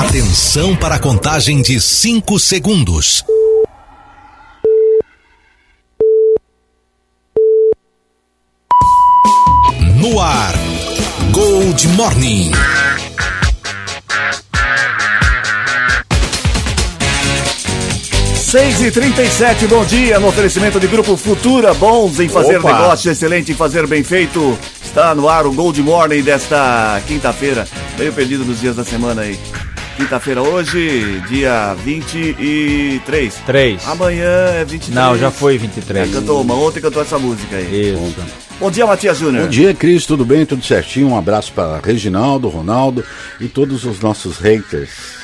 Atenção para a contagem de 5 segundos. No ar, Gold Morning. Seis e trinta e sete, bom dia, no oferecimento de Grupo Futura, bons em fazer Opa. negócio, excelente em fazer bem feito. Está no ar o Gold Morning desta quinta-feira, meio perdido nos dias da semana aí. Quinta-feira hoje, dia 23. 3. Amanhã é 23. Não, já foi É, 23. cantou uma, ontem cantou essa música aí. Isso. Bom dia, Matias Júnior. Bom dia, Cris, tudo bem? Tudo certinho? Um abraço para Reginaldo, Ronaldo e todos os nossos haters.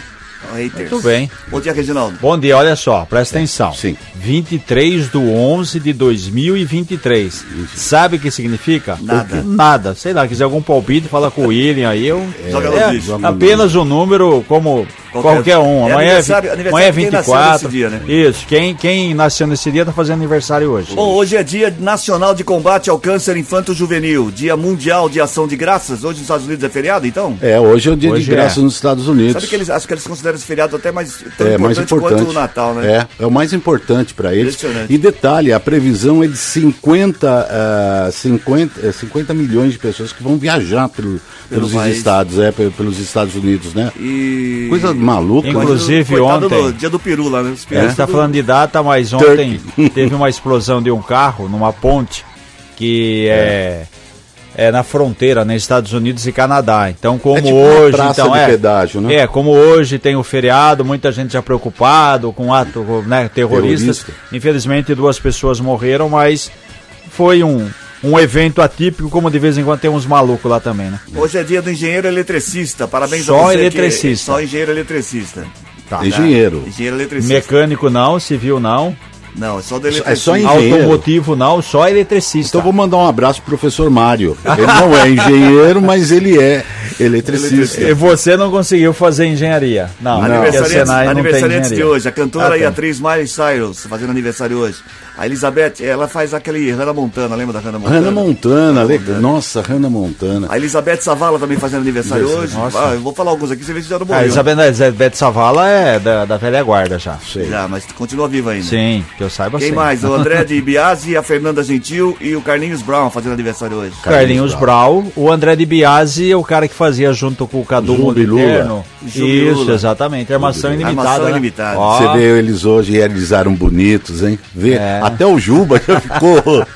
Haters. Tudo bem. Bom dia, Reginaldo. Bom dia, olha só, presta atenção. Sim. 23 do 11 de 2023. Sabe o que significa? Nada. Nada. Sei lá, quiser algum palpite, fala com o William aí. Eu, é no apenas um número como Qualquer- qualquer, um. É Amanhã é, aniversário- aniversário amanhã é de quem nasceu 24. nesse dia, né? Isso. Quem, quem nasceu nesse dia tá fazendo aniversário hoje. Bom, hoje é dia nacional de combate ao câncer infanto-juvenil, dia mundial de ação de graças. Hoje nos Estados Unidos é feriado, então? É, hoje é o dia Hoje de graça é. nos Estados Unidos. Sabe que eles, acho que eles consideram esse feriado até mais tão é mais importante, importante. quanto o Natal, né? É, é o mais importante para eles. Impressionante. E detalhe, a previsão é de 50, ah, 50, eh, 50 milhões de pessoas que vão viajar pelo- pelos país. estados, é, pe- pelos Estados Unidos, né? E... Coisa maluca. Inclusive, né? Ontem- do dia do peru lá, né? Os É, está falando de data, mas ontem teve uma explosão de um carro numa ponte que é, é na fronteira, nos Estados Unidos e Canadá. Então, como É tipo uma hoje, praça então de é, pedágio, né? É, como hoje tem o feriado, muita gente já preocupado com ato né, terroristas. Terrorista. Infelizmente, duas pessoas morreram, mas foi um um evento atípico, como de vez em quando tem uns malucos lá também, né? Hoje é dia do engenheiro eletricista. Parabéns Só a você. que- eletricista. Só engenheiro eletricista. Tá. Engenheiro. Engenheiro eletricista. Mecânico não, civil não, Não, é só do É eletricista. só engenheiro. automotivo não, só eletricista. Então vou mandar um abraço pro professor Mário. Ele não é engenheiro, mas ele é eletricista. E você não conseguiu fazer engenharia. Não, porque a Aniversariantes, Senai não tem aniversariantes de hoje. A cantora Ah, e tem. atriz Miley Cyrus fazendo aniversário hoje. A Elizabeth, ela faz aquele Hannah Montana, lembra da Hannah Montana? Hannah Montana, Hannah Montana. nossa, Hannah Montana. A Elizabeth Savala também fazendo aniversário hoje. Nossa. Ah, eu vou falar alguns aqui, você vê se já não A morreu. Elizabeth, a Elizabeth Savala é da, da velha guarda já. Sei. Já, mas continua viva ainda. Sim, que eu saiba Quem sim. mais? O André de Biasi, a Fernanda Gentil e o Carlinhos Brown fazendo aniversário hoje. Carlinhos Brau, o André de Biasi, o cara que fazia junto com o Cadu. Moderno. Zumbi Isso, exatamente. Armação ilimitada. Armação né? ilimitada. Ó, Você vê eles hoje realizaram bonitos, hein? Vê, É. Até o Juba já ficou,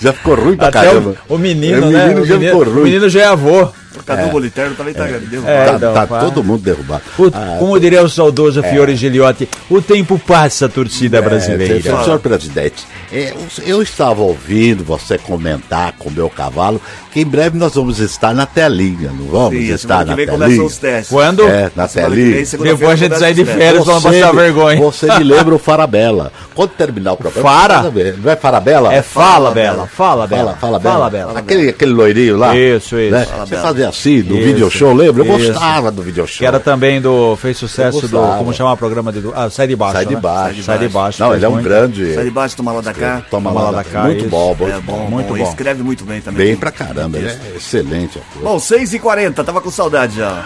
já ficou ruim pra Até caramba. o, o menino, O né? menino o, já menino, ficou ruim. o menino já é avô. O Cadu Boliterno também tá derrubado. É, tá então, tá todo mundo derrubado. O- Ah, como diria o saudoso Fiore Giliotti, o tempo passa, torcida brasileira. É, senhor presidente, é, eu estava ouvindo você comentar com o meu cavalo que em breve nós vamos estar na telinha, não vamos Sim, estar na telinha? os testes. Quando? É, na telinha. Depois a gente sai de férias não passar vergonha. Você me lembra o Farabella. Quando terminar o programa, Fara? Não é Farabella? É fala, Fala, Bela, fala, Bela. Fala, Bela. Fala, Bela. Aquele, aquele loirinho lá. Isso, isso. né? Fala, Você Bela. Assim, no Isso. video show, lembra? Eu Isso. gostava do video show. Que era também do. fez sucesso do. Como chamar o programa de. Ah, sai de baixo. Sai de né? baixo. Sai de baixo. Não, ele é um muito. grande. Sai de baixo, toma lá da cá. Toma Toma lá lá da cá. Muito bom, muito É bom, Muito bom. Escreve muito bem também. Bem pra caramba, ele é excelente. Bom, 6h40, tava com saudade já.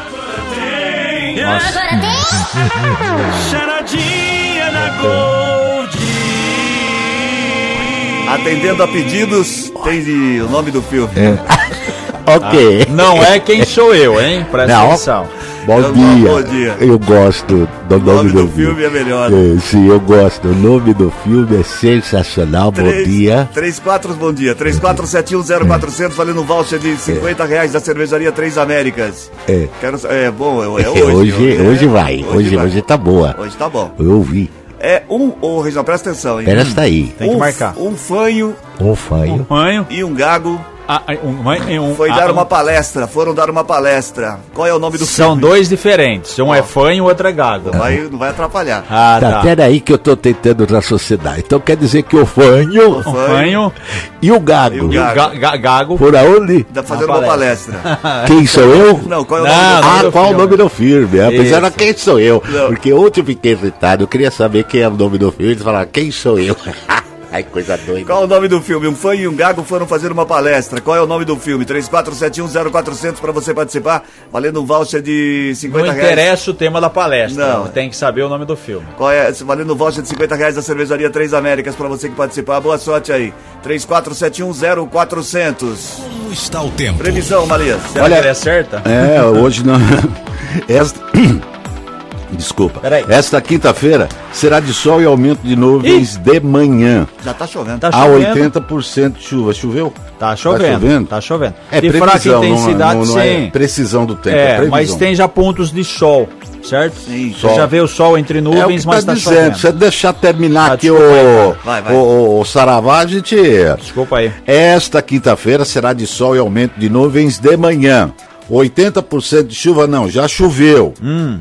Charadinha na Gold. Atendendo a pedidos, tem o nome do filme. Ok. Não é quem sou eu, hein? Presta Não. atenção. Bom, Bom dia. bom dia. Eu gosto do O nome, nome do filme é melhor. É, sim, eu gosto. O nome do filme é sensacional. Bom dia. 34, bom dia. 34710400, valendo um voucher de 50 reais da cervejaria Três Américas. É. Quero, é bom, é, é É, hoje. hoje, é, hoje vai. Hoje, vai. hoje tá boa. Hoje tá bom. Eu ouvi. É um, ô Reginaldo, presta atenção, hein? Presta aí. Tem que um, marcar. Um fanho Um fanho. Manho. e um gago Ah, um, manho, um, foi ah, dar um- uma palestra. Foram dar uma palestra. Qual é o nome do São filme? dois diferentes. Um é fã e o outro é gago. Vai, não vai atrapalhar. Ah, Tá, tá. peraí que eu tô tentando raciocinar. Então quer dizer que o fanho Um fanho e o gago. E o e o gago. ga- ga- gago. Por aonde? Tá fazendo Uma uma palestra. Quem sou eu? Não, qual é o Não, nome do não. Ah, do qual o filme. nome do filme? Apesar de quem sou eu. Não. Porque ontem eu fiquei irritado. Eu queria saber quem é o nome do filme. Eles falaram, quem sou eu? Ai, coisa doida. Qual o nome do filme? Um fã e um gago foram fazer uma palestra. Qual é o nome do filme? 34710400 para você participar, valendo um voucher de 50 Não reais. interessa o tema da palestra, Não. tem que saber o nome do filme. Qual é? Valendo um voucher de 50 reais da cervejaria Três Américas para você que participar. Boa sorte aí. 34710400. Como está o tempo? Previsão. Será Olha- que ele acerta? É, hoje não. Esta... Desculpa. Peraí. Esta quinta-feira será de sol e aumento de nuvens de manhã. Já tá chovendo. Tá A chovendo. 80% de chuva. Choveu? Tá chovendo. chovendo? Tá chovendo. É de fraca previsão, não, intensidade, não, não sim. é precisão do tempo. É, É, mas tem já pontos de sol, certo? Sim. Você Sol. já vê o sol entre É o nuvens, que mas tá tá dizendo. chovendo. Se você deixar terminar Ah, aqui desculpa aí, o, Vai, vai. o, o Saravá, a gente... Desculpa aí. Esta quinta-feira será de sol e aumento de nuvens de manhã. 80% de chuva não, já choveu,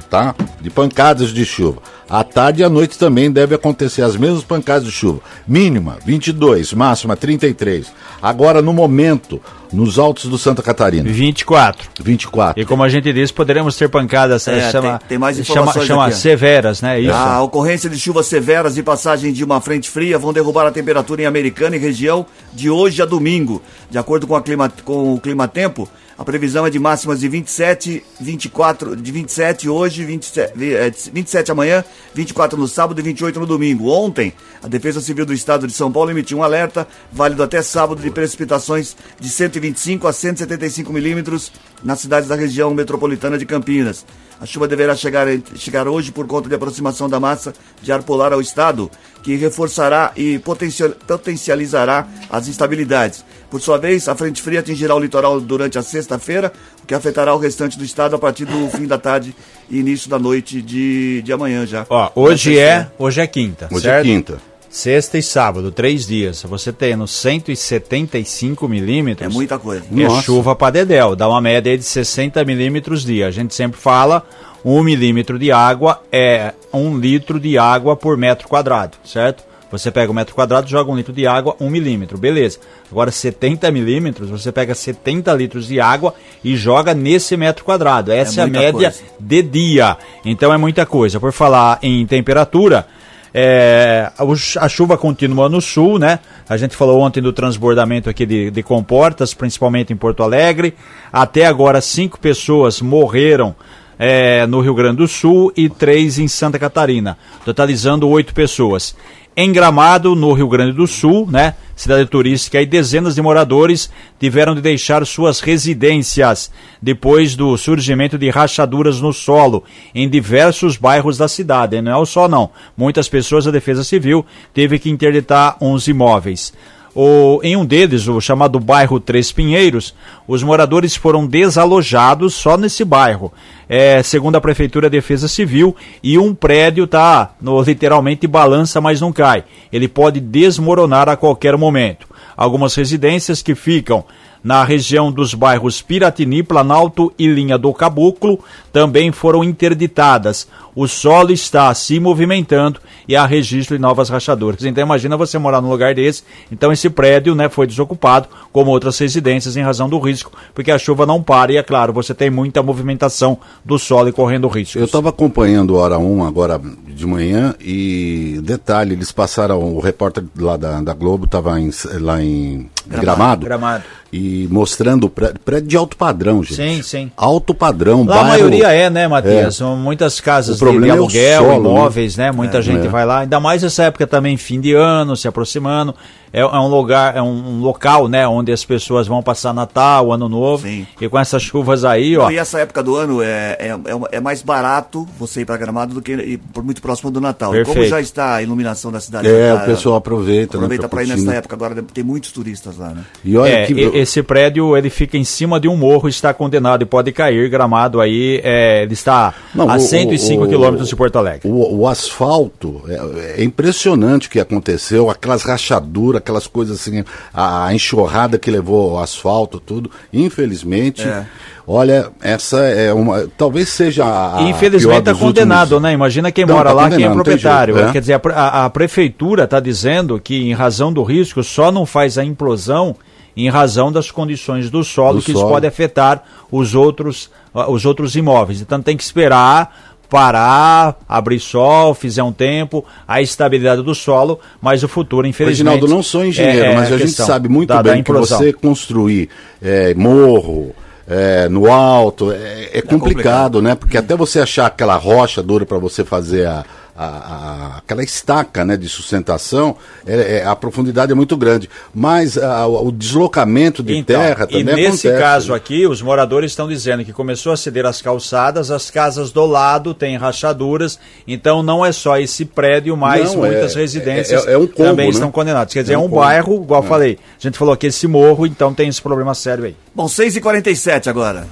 tá? De pancadas de chuva. À tarde e à noite também deve acontecer as mesmas pancadas de chuva. Mínima 22, máxima 33. Agora no momento, nos altos do Santa Catarina, 24. 24. E como a gente disse, poderemos ter pancadas É, chama, tem- tem mais chama, informações chama aqui, ó. severas, né? Isso. A ocorrência de chuvas severas e passagem de uma frente fria vão derrubar a temperatura em Americana e região de hoje a domingo. De acordo com, a clima, com o clima-tempo, a previsão é de máximas de 27, 24, de 27 hoje, 27, vi- é, 27 amanhã, 24 no sábado e 28 no domingo. Ontem, a Defesa Civil do Estado de São Paulo emitiu um alerta, válido até sábado, de precipitações de 125 a 175 milímetros nas cidades da região metropolitana de Campinas. A chuva deverá chegar, chegar hoje por conta de aproximação da massa de ar polar ao estado, que reforçará e potencial- potencializará as instabilidades. Por sua vez, a frente fria atingirá o litoral durante a sexta-feira, o que afetará o restante do estado a partir do fim da tarde e início da noite de, de amanhã já. Ó, hoje é, hoje é quinta, Hoje certo? é quinta. Sexta e sábado, três dias. Você tendo 175 milímetros. É muita coisa. É Nossa. chuva para dedéu, dá uma média de 60 milímetros dia. A gente sempre fala, um milímetro de água é um litro de água por metro quadrado, certo? Você pega um metro quadrado, joga um litro de água, um milímetro, beleza. Agora 70 milímetros, você pega 70 litros de água e joga nesse metro quadrado. Essa é, a muita média coisa. de dia. Então é muita coisa. Por falar em temperatura, é, a chuva continua no sul, né? A gente falou ontem do transbordamento aqui de, de comportas, principalmente em Porto Alegre. Até agora, cinco pessoas morreram é, no Rio Grande do Sul e três em Santa Catarina, totalizando oito pessoas. Em Gramado, no Rio Grande do Sul, né? Cidade turística e dezenas de moradores tiveram de deixar suas residências depois do surgimento de rachaduras no solo em diversos bairros da cidade. E Não é o só não. Muitas pessoas da Defesa Civil teve que interditar uns imóveis. O, em um deles, o chamado bairro Três Pinheiros, os moradores foram desalojados só nesse bairro. É, segundo a Prefeitura Defesa Civil, e um prédio tá no, literalmente balança, mas não cai. Ele pode desmoronar a qualquer momento. Algumas residências que ficam na região dos bairros Piratini, Planalto e Linha do Caboclo também foram interditadas. O solo está se movimentando e há registro de novas rachaduras. Então imagina você morar num lugar desse. Então esse prédio né, foi desocupado, como outras residências, em razão do risco, porque a chuva não para e, é claro, você tem muita movimentação do solo e correndo riscos. Eu estava acompanhando Hora 1 agora de manhã e, detalhe, eles passaram, o repórter lá da, da Globo estava lá em Gramado, Gramado. E mostrando prédio, prédio de alto padrão, gente. Sim, sim. Alto padrão, Lá a maioria é, né, Matias? São muitas casas de, de é aluguel, solo, imóveis, né? Muita gente é. vai lá, ainda mais essa época também, fim de ano, se aproximando. É, é um lugar, é um, um local, né, onde as pessoas vão passar Natal, Ano Novo. Sim. E com essas chuvas aí, ó. E essa época do ano é, é, é, é mais barato você ir para Gramado do que ir por muito próximo do Natal. E Como Perfeito. já está a iluminação da cidade. É, já o pessoal aproveita, Aproveita né, para ir nessa né? época agora, tem muitos turistas lá, né? E olha É, que e- esse prédio ele fica em cima de um morro, está condenado e pode cair. Gramado aí, é, ele está Não, a o- 105 o- quilômetros de Porto Alegre. O, o asfalto, é, é impressionante o que aconteceu, aquelas rachaduras, aquelas coisas assim, a, enxurrada que levou o asfalto, tudo. Infelizmente, É. olha, essa é uma. Talvez seja a. Infelizmente está condenado, últimos- né? Imagina quem Não, mora tá lá, quem é proprietário. jeito, é. Quer dizer, a, a- prefeitura está dizendo que, em razão do risco, só não faz a implosão em razão das condições do solo, Do que isso solo. pode afetar os outros, os outros imóveis. Então tem que esperar parar, abrir sol, fizer um tempo, a estabilidade do solo, mas o futuro, infelizmente. Reginaldo, não sou engenheiro, é- é mas a, gente questão sabe muito da- da bem que implosão. você construir é, morro. é, no alto, é, é complicado, né? Porque até você achar aquela rocha dura para você fazer a, a- a- aquela estaca né, de sustentação, é- é- a profundidade é muito grande. Mas a- o deslocamento de Então, terra e também nesse acontece. caso aqui, os moradores estão dizendo que começou a ceder as calçadas, as casas do lado têm rachaduras, então não é só esse prédio, mas Não, muitas é- residências é- é um combo, também né? estão condenadas. Quer dizer, É é um um, bairro, igual eu É. falei, a gente falou que esse morro, então tem esse problema sério aí. Bom, 6h47 agora.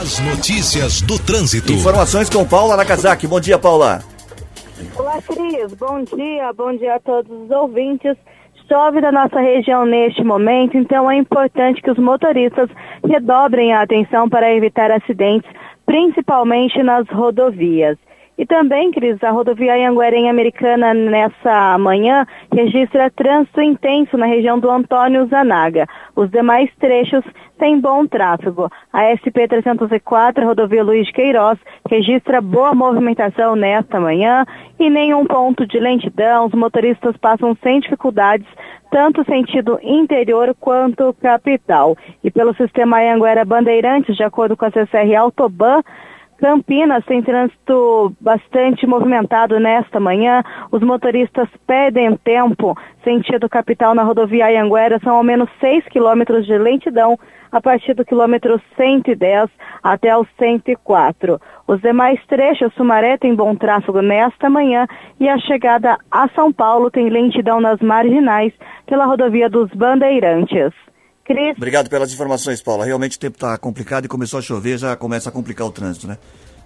As notícias do trânsito. Informações com Paula Nakazaki. Bom dia, Paula. Olá, Cris. Bom dia. Bom dia a todos os ouvintes. Chove na nossa região neste momento, então é importante que os motoristas redobrem a atenção para evitar acidentes, principalmente nas rodovias. E também, Cris, a rodovia Anguerém Americana nessa manhã registra trânsito intenso na região do Antônio Zanaga. Os demais trechos têm bom tráfego. A SP-304, rodovia Luiz de Queiroz, registra boa movimentação nesta manhã e nenhum ponto de lentidão. Os motoristas passam sem dificuldades, tanto sentido interior quanto capital. E pelo sistema Anguera Bandeirantes, de acordo com a CCR Autoban, Campinas tem trânsito bastante movimentado nesta manhã. Os motoristas pedem tempo sentido capital na rodovia Anhanguera. São ao menos 6 quilômetros de lentidão a partir do quilômetro 110 até o 104. Os demais trechos, Sumaré tem bom tráfego nesta manhã e a chegada a São Paulo tem lentidão nas marginais pela rodovia dos Bandeirantes. Cris. Obrigado pelas informações, Paula. Realmente o tempo está complicado e começou a chover, já começa a complicar o trânsito, né?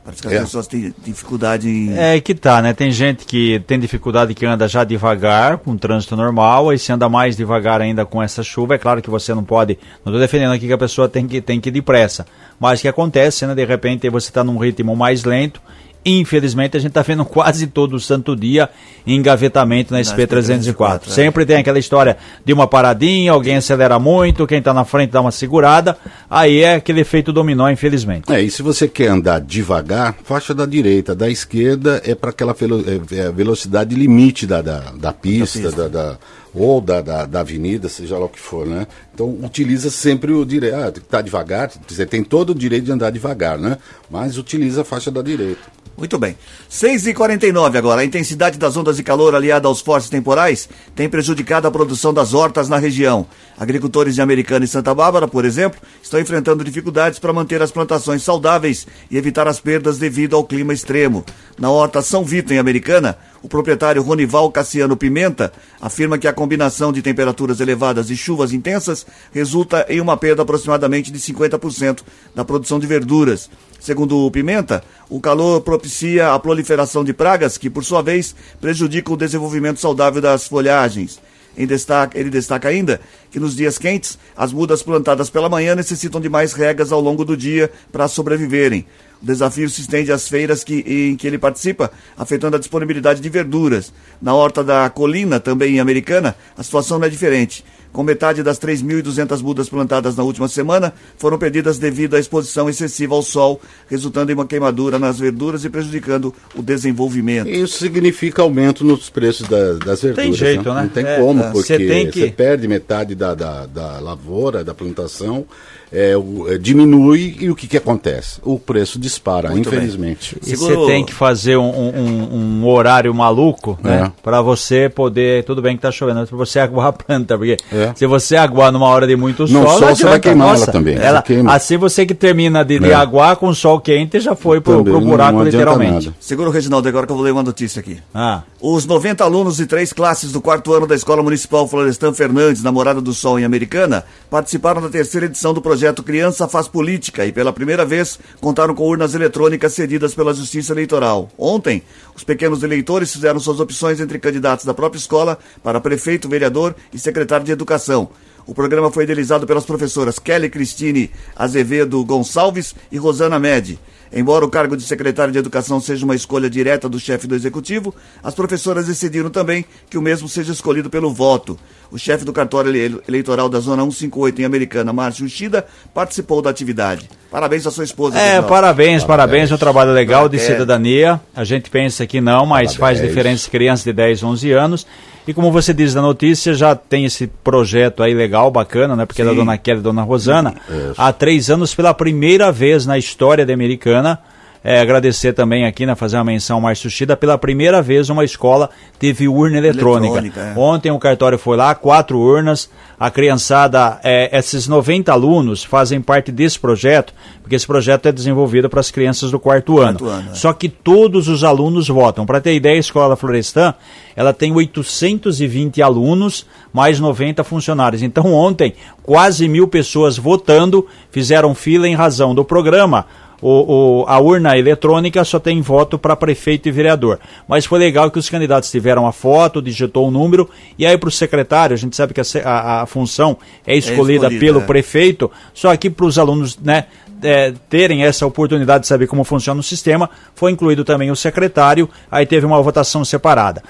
Parece que as É. pessoas têm dificuldade em. É que tá, né? Tem gente que tem dificuldade que anda já devagar, com trânsito normal, aí se anda mais devagar ainda com essa chuva, é claro que você não pode. Não estou defendendo aqui que a pessoa tem que, tem que ir depressa. Mas o que acontece, né? De repente você está num ritmo mais lento. Infelizmente, a gente está vendo quase todo santo dia engavetamento na Na SP304. SP304, é. Sempre tem aquela história de uma paradinha, alguém acelera muito, quem está na frente dá uma segurada. Aí é aquele efeito dominó, infelizmente. É, e se você quer andar devagar, faixa da direita, da esquerda é para aquela velo- é, é velocidade limite da, da, da pista, pista. da, da- ou da, da, da avenida, seja lá o que for, né? Então utiliza sempre o direito. Ah, tá devagar, você tem todo o direito de andar devagar, né? Mas utiliza a faixa da direita. Muito bem. 6h49 agora. A intensidade das ondas de calor aliada aos fortes temporais tem prejudicado a produção das hortas na região. Agricultores de Americana e Santa Bárbara, por exemplo, estão enfrentando dificuldades para manter as plantações saudáveis e evitar as perdas devido ao clima extremo. Na horta São Vito, em Americana, o proprietário Ronival Cassiano Pimenta afirma que a combinação de temperaturas elevadas e chuvas intensas resulta em uma perda aproximadamente de 50% da produção de verduras. Segundo o Pimenta, o calor propicia a proliferação de pragas que, por sua vez, prejudicam o desenvolvimento saudável das folhagens. Ele destaca ainda que nos dias quentes, as mudas plantadas pela manhã necessitam de mais regas ao longo do dia para sobreviverem. O desafio se estende às feiras que, em que ele participa, afetando a disponibilidade de verduras. Na horta da Colina, também Americana, a situação não é diferente. Com metade das 3.200 mudas plantadas na última semana, foram perdidas devido à exposição excessiva ao sol, resultando em uma queimadura nas verduras e prejudicando o desenvolvimento. Isso significa aumento nos preços da- das verduras. jeito, né? Não tem É, como, é. porque Você tem que- você perde metade da, da, da lavoura, da plantação, é, o- é, diminui e o que, que acontece? O preço dispara, Muito bem. infelizmente. E Seguro- você tem que fazer um, um- um horário maluco, né? É. Pra você poder. Tudo bem que tá chovendo, mas pra você aguar a planta. Porque É. se você aguar numa hora de muito Não, sol. sol você vai queimar ela Nossa, também, você ela- queima. assim você que termina de, de É. aguar com sol quente já foi pro, Também pro não- buraco, não adianta literalmente. nada. Segura o Reginaldo agora que eu vou ler uma notícia aqui. Ah, Os 90 alunos de três classes do quarto ano da Escola Municipal Florestan Fernandes, na Morada do Sol, em Americana, participaram da terceira edição do projeto Criança Faz Política e, pela primeira vez, contaram com urnas eletrônicas cedidas pela Justiça Eleitoral. Ontem, os pequenos eleitores fizeram suas opções entre candidatos da própria escola para prefeito, vereador e secretário de Educação. O programa foi idealizado pelas professoras Kelly Cristine Azevedo Gonçalves e Rosana Medi. Embora o cargo de secretário de Educação seja uma escolha direta do chefe do executivo, as professoras decidiram também que o mesmo seja escolhido pelo voto. O chefe do cartório eleitoral da Zona 158 em Americana, Márcio Ushida, participou da atividade. Parabéns à sua esposa. É, parabéns, parabéns, parabéns, um trabalho legal de cidadania. A gente pensa que não, mas parabéns. faz diferença crianças de 10, 11 anos. E como você diz na notícia, já tem esse projeto aí legal, bacana, né? Porque Sim. é da Dona Kelly e Dona Rosana. Isso. Há três anos, pela primeira vez na história da Americana, é, agradecer também aqui, né, fazer uma menção Márcio Chida, pela primeira vez uma escola teve urna eletrônica. eletrônica é. Ontem o cartório foi lá, quatro urnas, a criançada, é, esses 90 alunos fazem parte desse projeto, porque esse projeto é desenvolvido para as crianças do quarto, quarto ano. ano é. Só que todos os alunos votam. Para ter ideia, a Escola Florestan, ela tem 820 alunos, mais 90 funcionários. Então ontem, quase mil pessoas votando, fizeram fila em razão do programa o, o, a urna eletrônica só tem voto para prefeito e vereador. Mas foi legal que os candidatos tiveram a foto, digitou o um número, e aí para o secretário, a gente sabe que a, a, a função é escolhida, é escolhida pelo é. prefeito, só que para os alunos né, é, terem essa oportunidade de saber como funciona o sistema, foi incluído também o secretário, aí teve uma votação separada.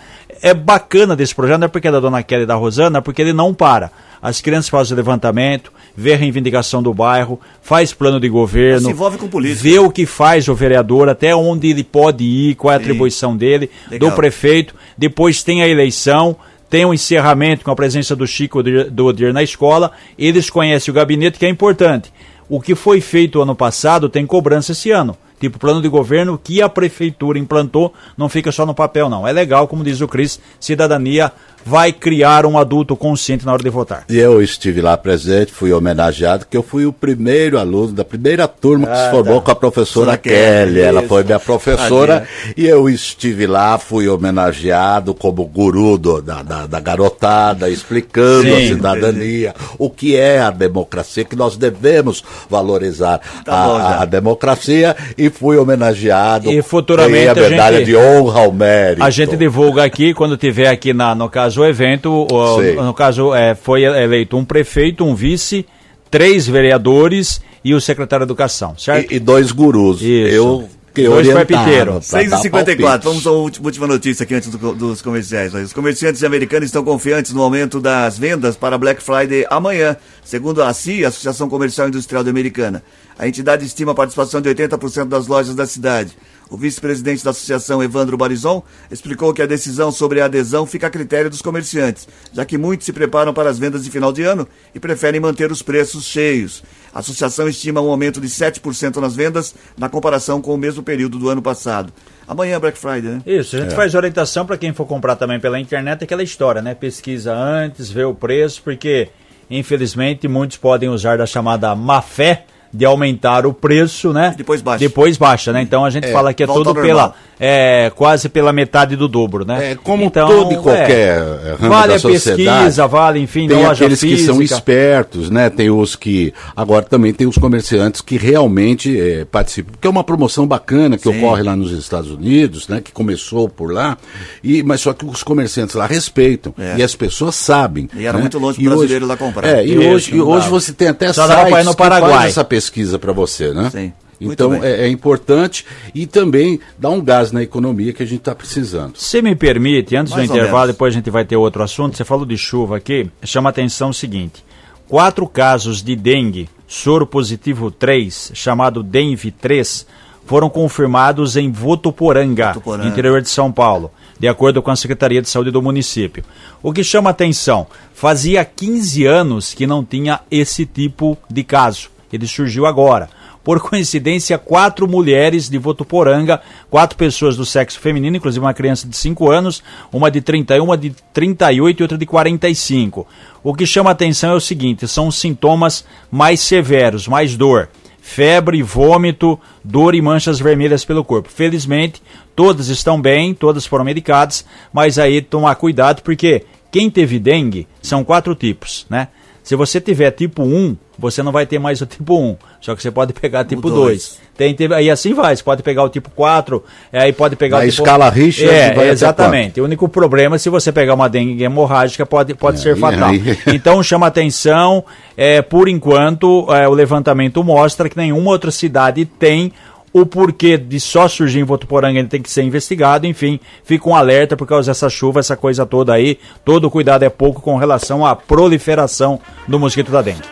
É bacana desse projeto, não é porque é da dona Kelly e da Rosana, é porque ele não para. As crianças fazem o levantamento, vê a reivindicação do bairro, faz plano de governo, se envolve com política. vê o que faz o vereador, até onde ele pode ir, qual é a Sim. atribuição dele, Legal. do prefeito, depois tem a eleição, tem o um encerramento com a presença do Chico do Odir na escola, eles conhecem o gabinete, que é importante. O que foi feito ano passado tem cobrança esse ano. Tipo, plano de governo que a prefeitura implantou não fica só no papel, não. É legal, como diz o Cris, cidadania vai criar um adulto consciente na hora de votar. E eu estive lá presente, fui homenageado, que eu fui o primeiro aluno da primeira turma que ah, se formou tá. com a professora Kelly. Kelly. Ela foi minha professora e eu estive lá, fui homenageado como guru do, da, da, da, garotada, explicando Sim, a cidadania, entendi. o que é a democracia, que nós devemos valorizar tá a, bom, a, democracia e fui homenageado. E futuramente a medalha gente, de honra ao mérito. A gente divulga aqui, quando tiver aqui na, no caso o evento, o, no caso, é, foi eleito um prefeito, um vice, três vereadores e o secretário de Educação, certo? E, e dois gurus. Isso. Eu que Dois parpiteiros. 6h54, vamos à última notícia aqui antes do, dos comerciais. Os comerciantes americanos estão confiantes no aumento das vendas para Black Friday amanhã, segundo a CIA, Associação Comercial Industrial Americana. A entidade estima a participação de 80% das lojas da cidade. O vice-presidente da associação, Evandro Barizon, explicou que a decisão sobre a adesão fica a critério dos comerciantes, já que muitos se preparam para as vendas de final de ano e preferem manter os preços cheios. A associação estima um aumento de 7% nas vendas na comparação com o mesmo período do ano passado. Amanhã é Black Friday, né? Isso, a gente é. faz orientação para quem for comprar também pela internet, aquela história, né? Pesquisa antes, vê o preço, porque infelizmente muitos podem usar da chamada má fé de aumentar o preço, né? Depois baixa. Depois baixa, né? Então a gente é, fala que é tudo pela é, quase pela metade do dobro, né? É, como então, todo e qualquer é, vale a pesquisa, vale, enfim, tem aqueles física. que são espertos, né? Tem os que agora também tem os comerciantes que realmente é, participam, porque é uma promoção bacana que Sim. ocorre lá nos Estados Unidos, né? Que começou por lá e mas só que os comerciantes lá respeitam é. e as pessoas sabem. E era né? muito longe para brasileiro lá comprar. É, e hoje, e hoje você tem até só sites no Paraguai. que faz essa pesquisa para você, né? Sim. Então é, é, importante e também dá um gás na economia que a gente está precisando. Se me permite, antes Mais do intervalo, depois a gente vai ter outro assunto. Você falou de chuva aqui, chama a atenção o seguinte: quatro casos de dengue, soro positivo 3, chamado DENV 3, foram confirmados em Votuporanga, Votuporanga, interior de São Paulo, de acordo com a Secretaria de Saúde do município. O que chama atenção, fazia 15 anos que não tinha esse tipo de caso. Ele surgiu agora por coincidência, quatro mulheres de Votuporanga, quatro pessoas do sexo feminino, inclusive uma criança de 5 anos, uma de 31, uma de 38 e outra de 45. O que chama atenção é o seguinte: são sintomas mais severos, mais dor. Febre, vômito, dor e manchas vermelhas pelo corpo. Felizmente, todas estão bem, todas foram medicadas, mas aí tomar cuidado porque quem teve dengue são quatro tipos, né? Se você tiver tipo 1, você não vai ter mais o tipo 1. Só que você pode pegar tipo 2. Tem, tem, aí assim vai, você pode pegar o tipo 4, aí pode pegar Na o tipo... escala Richard é, vai exatamente. O único problema é se você pegar uma dengue hemorrágica, pode, pode é, ser fatal. Aí... Então chama atenção, é, por enquanto, é, o levantamento mostra que nenhuma outra cidade tem O porquê de só surgir em Votuporanga ele tem que ser investigado, enfim, fica um alerta por causa dessa chuva, essa coisa toda aí. Todo cuidado é pouco com relação à proliferação do mosquito da dengue.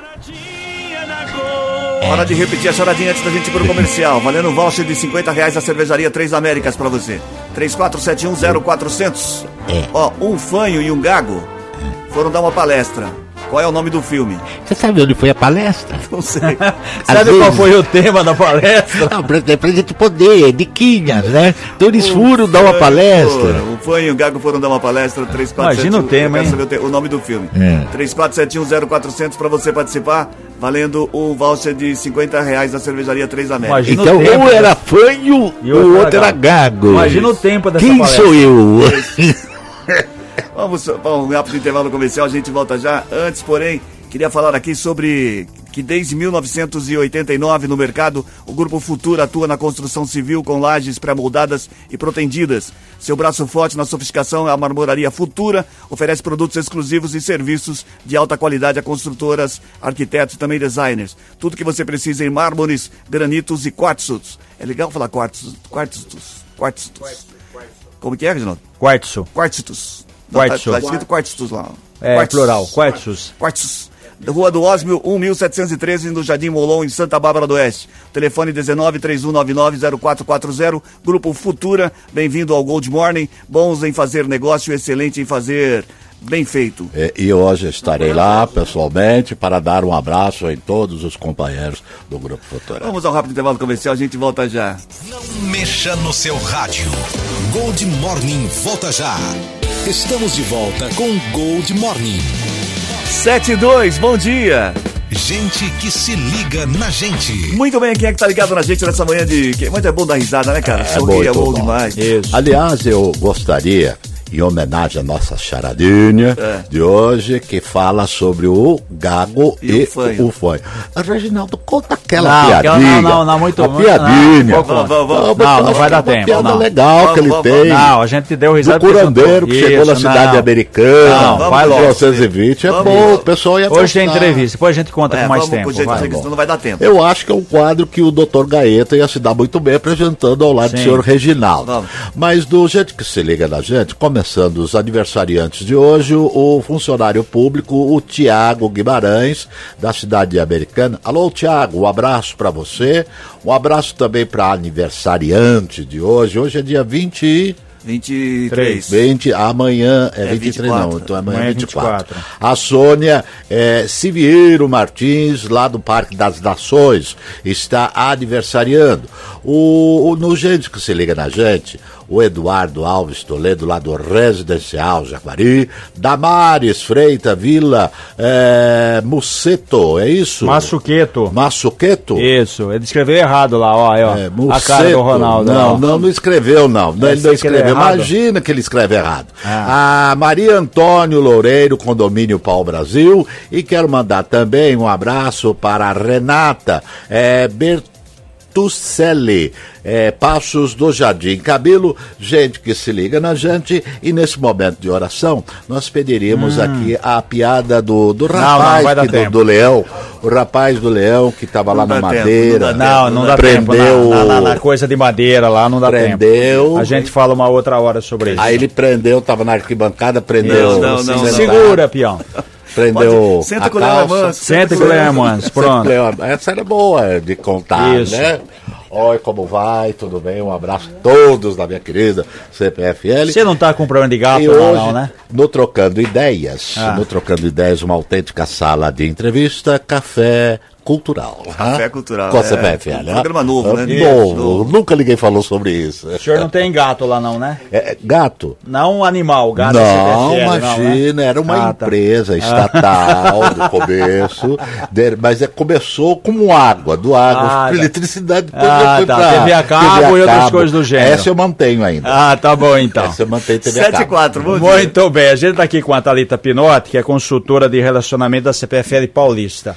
Hora de repetir a choradinha antes da gente ir pro comercial. Valendo um voucher de 50 reais da cervejaria Três Américas pra você. 34710400. É. Ó, um fanho e um gago foram dar uma palestra. Qual é o nome do filme? Você sabe onde foi a palestra? Não sei. Sabe vezes- qual foi o tema da palestra? Não, gente poder, diquinhas, né? Então eles foram dar uma palestra. O fanho e o gago foram dar uma palestra. 3471. Imagina o tema, hein? saber o, te- o nome do filme. É. 34710400 pra você participar. Valendo um voucher de 50 reais da cervejaria Três Américas. Imagina Então, o tempo, um era fanho, E o outro era gago. Imagina o tempo dessa Quem palestra. sou eu? Vamos para um rápido intervalo comercial, a gente volta já. Antes, porém, queria falar aqui sobre que desde 1989 no mercado, o Grupo Futura atua na construção civil com lajes pré-moldadas e protendidas. Seu braço forte na sofisticação é a Marmoraria Futura, oferece produtos exclusivos e serviços de alta qualidade a construtoras, arquitetos e também designers. Tudo que você precisa em mármores, granitos e quartzos. É legal falar quartzos, quartzos, quartzos. Como que é, Reginaldo? Quartzo. Quartzitos. Quartzo. Tá, tá escrito quartzitos lá. É, Quartzos. plural. Quartzos. Quartzos. Rua do Osmio, 1713, no Jardim Molon, em Santa Bárbara do Oeste. Telefone 19 3199 0440. Grupo Futura, bem-vindo ao Gold Morning. Bons em fazer negócio, excelente em fazer bem feito. É, E hoje estarei lá pessoalmente para dar um abraço em todos os companheiros do Grupo Futura. Vamos ao rápido intervalo comercial, a gente volta já. Não mexa no seu rádio. Gold Morning volta já. Estamos de volta com Gold Morning. 72, bom dia. Gente que se liga na gente. Muito bem, quem é que tá ligado na gente nessa manhã de. Muito é bom dar risada, né, cara? Sorrir é bom bom. demais. Isso. Aliás, eu gostaria, em homenagem à nossa charadinha É. de hoje, que fala sobre o gago E e, o fanho. o fanho. Reginaldo, conta aquela Não, piadinha. aquela- não, não, não, muito- A muito- piadinha. não, Não, não vai dar tempo, piada não. legal Vamos, que ele tem. Não, a gente deu risada. Do curandeiro que porque chegou na Isso, cidade não. americana. Não, vamos vai logo. 1920 é bom, o pessoal ia Hoje tem entrevista, depois a gente conta É, com mais tempo. jeito, vai. senão não vai dar tempo. Eu acho que é um quadro que o Dr. Gaeta ia se dar muito bem apresentando ao lado do senhor Reginaldo. Mas do jeito que se liga na gente, começando os aniversariantes de hoje, o, funcionário público, o Tiago Guimarães, da cidade americana. Alô, Tiago, um abraço para você. Um abraço também para aniversariante de hoje. Hoje é dia 20 e... 23. 20, amanhã é, É 23 não, 24. então amanhã é Amanhã é 24. 24. A Sônia é, Siviero Martins, lá do Parque das Nações, está aniversariando. O, o, no gente que se liga na gente, o Eduardo Alves Toledo, lá do Residencial Jaguari, Damares Freita Vila é, Muceto, é isso? Massuqueto. Massuqueto? Isso, ele escreveu errado lá, ó, aí, ó. É, a Muceto. cara do Ronaldo. Não, ó. não, não escreveu, não. Não, ele não ser que ele escreveu. errado. Imagina que ele escreve errado. Ah. A Maria Antônio Loureiro, Condomínio Pau Brasil. E quero mandar também um abraço para a Renata é, Bertucelli, é, Passos do Jardim Cabelo. Gente que se liga na gente. E nesse momento de oração, nós pediríamos aqui a piada do, do Hum. não, rapaz vai dar que- do, do leão. O rapaz do leão que estava lá Não na tempo, madeira. não dá Não, não dá Prendeu tempo. Na, na- na coisa de madeira lá, não dá Prendeu. tempo. A gente fala uma outra hora sobre isso. Aí ele prendeu, tava na arquibancada, prendeu. Não, não, não, cinzentar, Segura, peão. Prendeu. Pode- senta a com o. Manso. Senta com o Leão Manso, pronto. Essa era boa de contar, Isso. né? Oi, como vai? Tudo bem? Um abraço a todos da minha querida CPFL. Você não tá com problema de gato, E não, hoje, não, né? no Trocando Ideias, Ah. no Trocando Ideias, uma autêntica sala de entrevista, café cultural. Café hã? cultural, Com a é. CPFL. Um programa novo, né? Novo. Isso, novo. Nunca ninguém falou sobre isso. O senhor não tem gato lá, não, né? É, gato? Não um animal, gato é Não, imagina, não, né? era uma Ah, tá. empresa estatal do começo, mas é, começou como água, do água, Ah, tá. eletricidade, depois Ah, foi tá, pra TV a cabo e outras coisas do gênero. Essa eu mantenho ainda. Ah, tá bom então. Essa eu mantenho TV a 7 e cabo. 4, bom dia. Muito bem, a gente está aqui com a Thalita Pinotti, que é consultora de relacionamento da CPFL Paulista.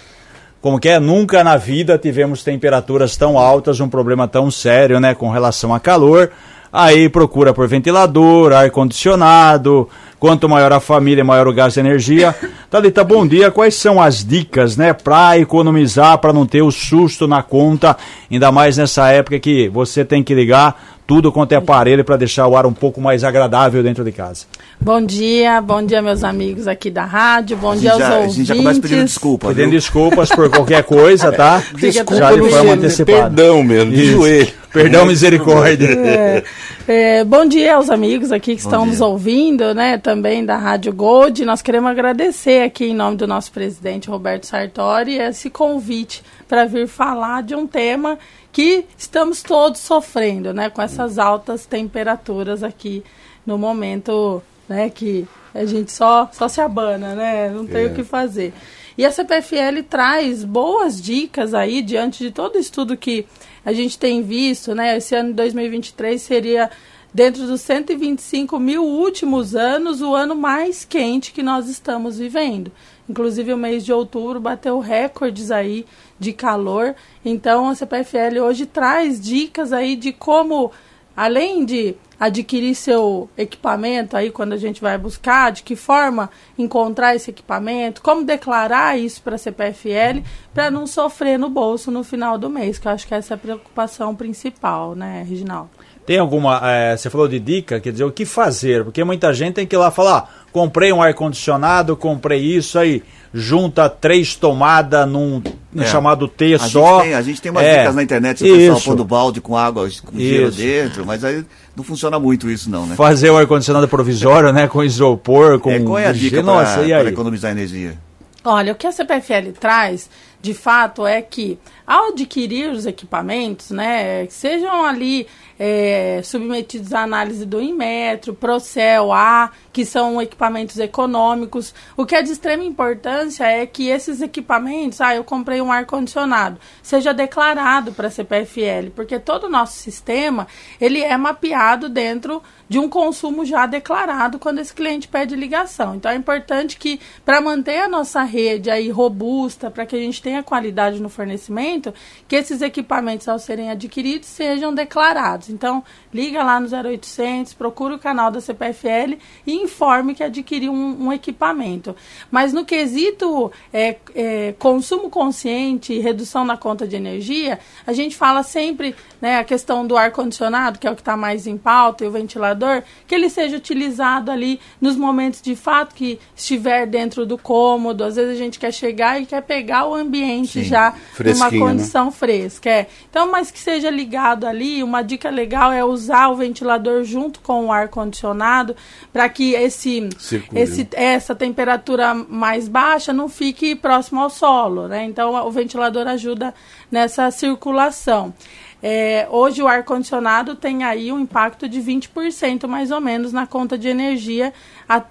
Como que é? Nunca na vida tivemos temperaturas tão altas, um problema tão sério, né, com relação a calor. aí procura por ventilador, ar-condicionado. Quanto maior a família, maior o gasto de energia. Thalita, bom dia. Quais são as dicas, né, para economizar, para não ter o susto na conta, ainda mais nessa época que você tem que ligar tudo quanto é aparelho para deixar o ar um pouco mais agradável dentro de casa. Bom dia, bom dia meus amigos aqui da rádio, bom A dia aos já, a ouvintes. gente já começa pedindo desculpa. Pedindo viu? desculpas por qualquer coisa, tá? Desculpa, Já de forma antecipada. Perdão mesmo, de Isso. joelho. Perdão, misericórdia. É, é, bom dia aos amigos aqui que estão dia. nos ouvindo, né? Também da Rádio Gold. Nós queremos agradecer aqui em nome do nosso presidente Roberto Sartori esse convite para vir falar de um tema que estamos todos sofrendo, né? Com essas altas temperaturas aqui no momento, né? Que a gente só, só se abana, né? Não tem o que fazer. E a CPFL traz boas dicas aí diante de todo o estudo que a gente tem visto, né? Esse ano de 2023 seria dentro dos 125 mil últimos anos o ano mais quente que nós estamos vivendo. Inclusive o mês de outubro bateu recordes aí de calor. Então a CPFL hoje traz dicas aí de como, além de adquirir seu equipamento aí quando a gente vai buscar, de que forma encontrar esse equipamento, como declarar isso para a CPFL para não sofrer no bolso no final do mês, que eu acho que essa é a preocupação principal, né, Reginaldo? Tem alguma. eh, você falou de dica, quer dizer, o que fazer? Porque muita gente tem que ir lá falar: comprei um ar-condicionado, comprei isso aí, junta três tomadas num, num É. chamado T A só. gente, tem, a gente tem umas É, dicas na internet, o pessoal isso. pondo balde com água, com gelo Isso. dentro, mas aí não funciona muito isso não, né? Fazer o ar-condicionado provisório, né? Com isopor, com. É, qual é a dica Nossa, para e aí? economizar energia? Olha, o que a CPFL traz, de fato, é que ao adquirir os equipamentos, né, sejam ali é, submetidos à análise do Inmetro, Procel, A, que são equipamentos econômicos, o que é de extrema importância é que esses equipamentos, ah, eu comprei um ar-condicionado, seja declarado para a CPFL, porque todo o nosso sistema, ele é mapeado dentro de um consumo já declarado quando esse cliente pede ligação. Então é importante que, para manter a nossa rede aí robusta, para que a gente tenha qualidade no fornecimento, que esses equipamentos, ao serem adquiridos, sejam declarados. Então, liga lá no 0800, procura o canal da CPFL e informe que adquiriu um, um equipamento. Mas no quesito é, é, consumo consciente e redução na conta de energia, a gente fala sempre né, a questão do ar-condicionado, que é o que está mais em pauta, e o ventilador, que ele seja utilizado ali nos momentos de fato que estiver dentro do cômodo. Às vezes a gente quer chegar e quer pegar o ambiente Sim, já numa né? condição fresca. É. Então, mas que seja ligado ali, uma dica legal é usar o ventilador junto com o ar-condicionado para que esse, Circule, esse, essa temperatura mais baixa não fique próximo ao solo. Né? Então, o ventilador ajuda nessa circulação. É, hoje o ar-condicionado tem aí um impacto de 20% mais ou menos na conta de energia,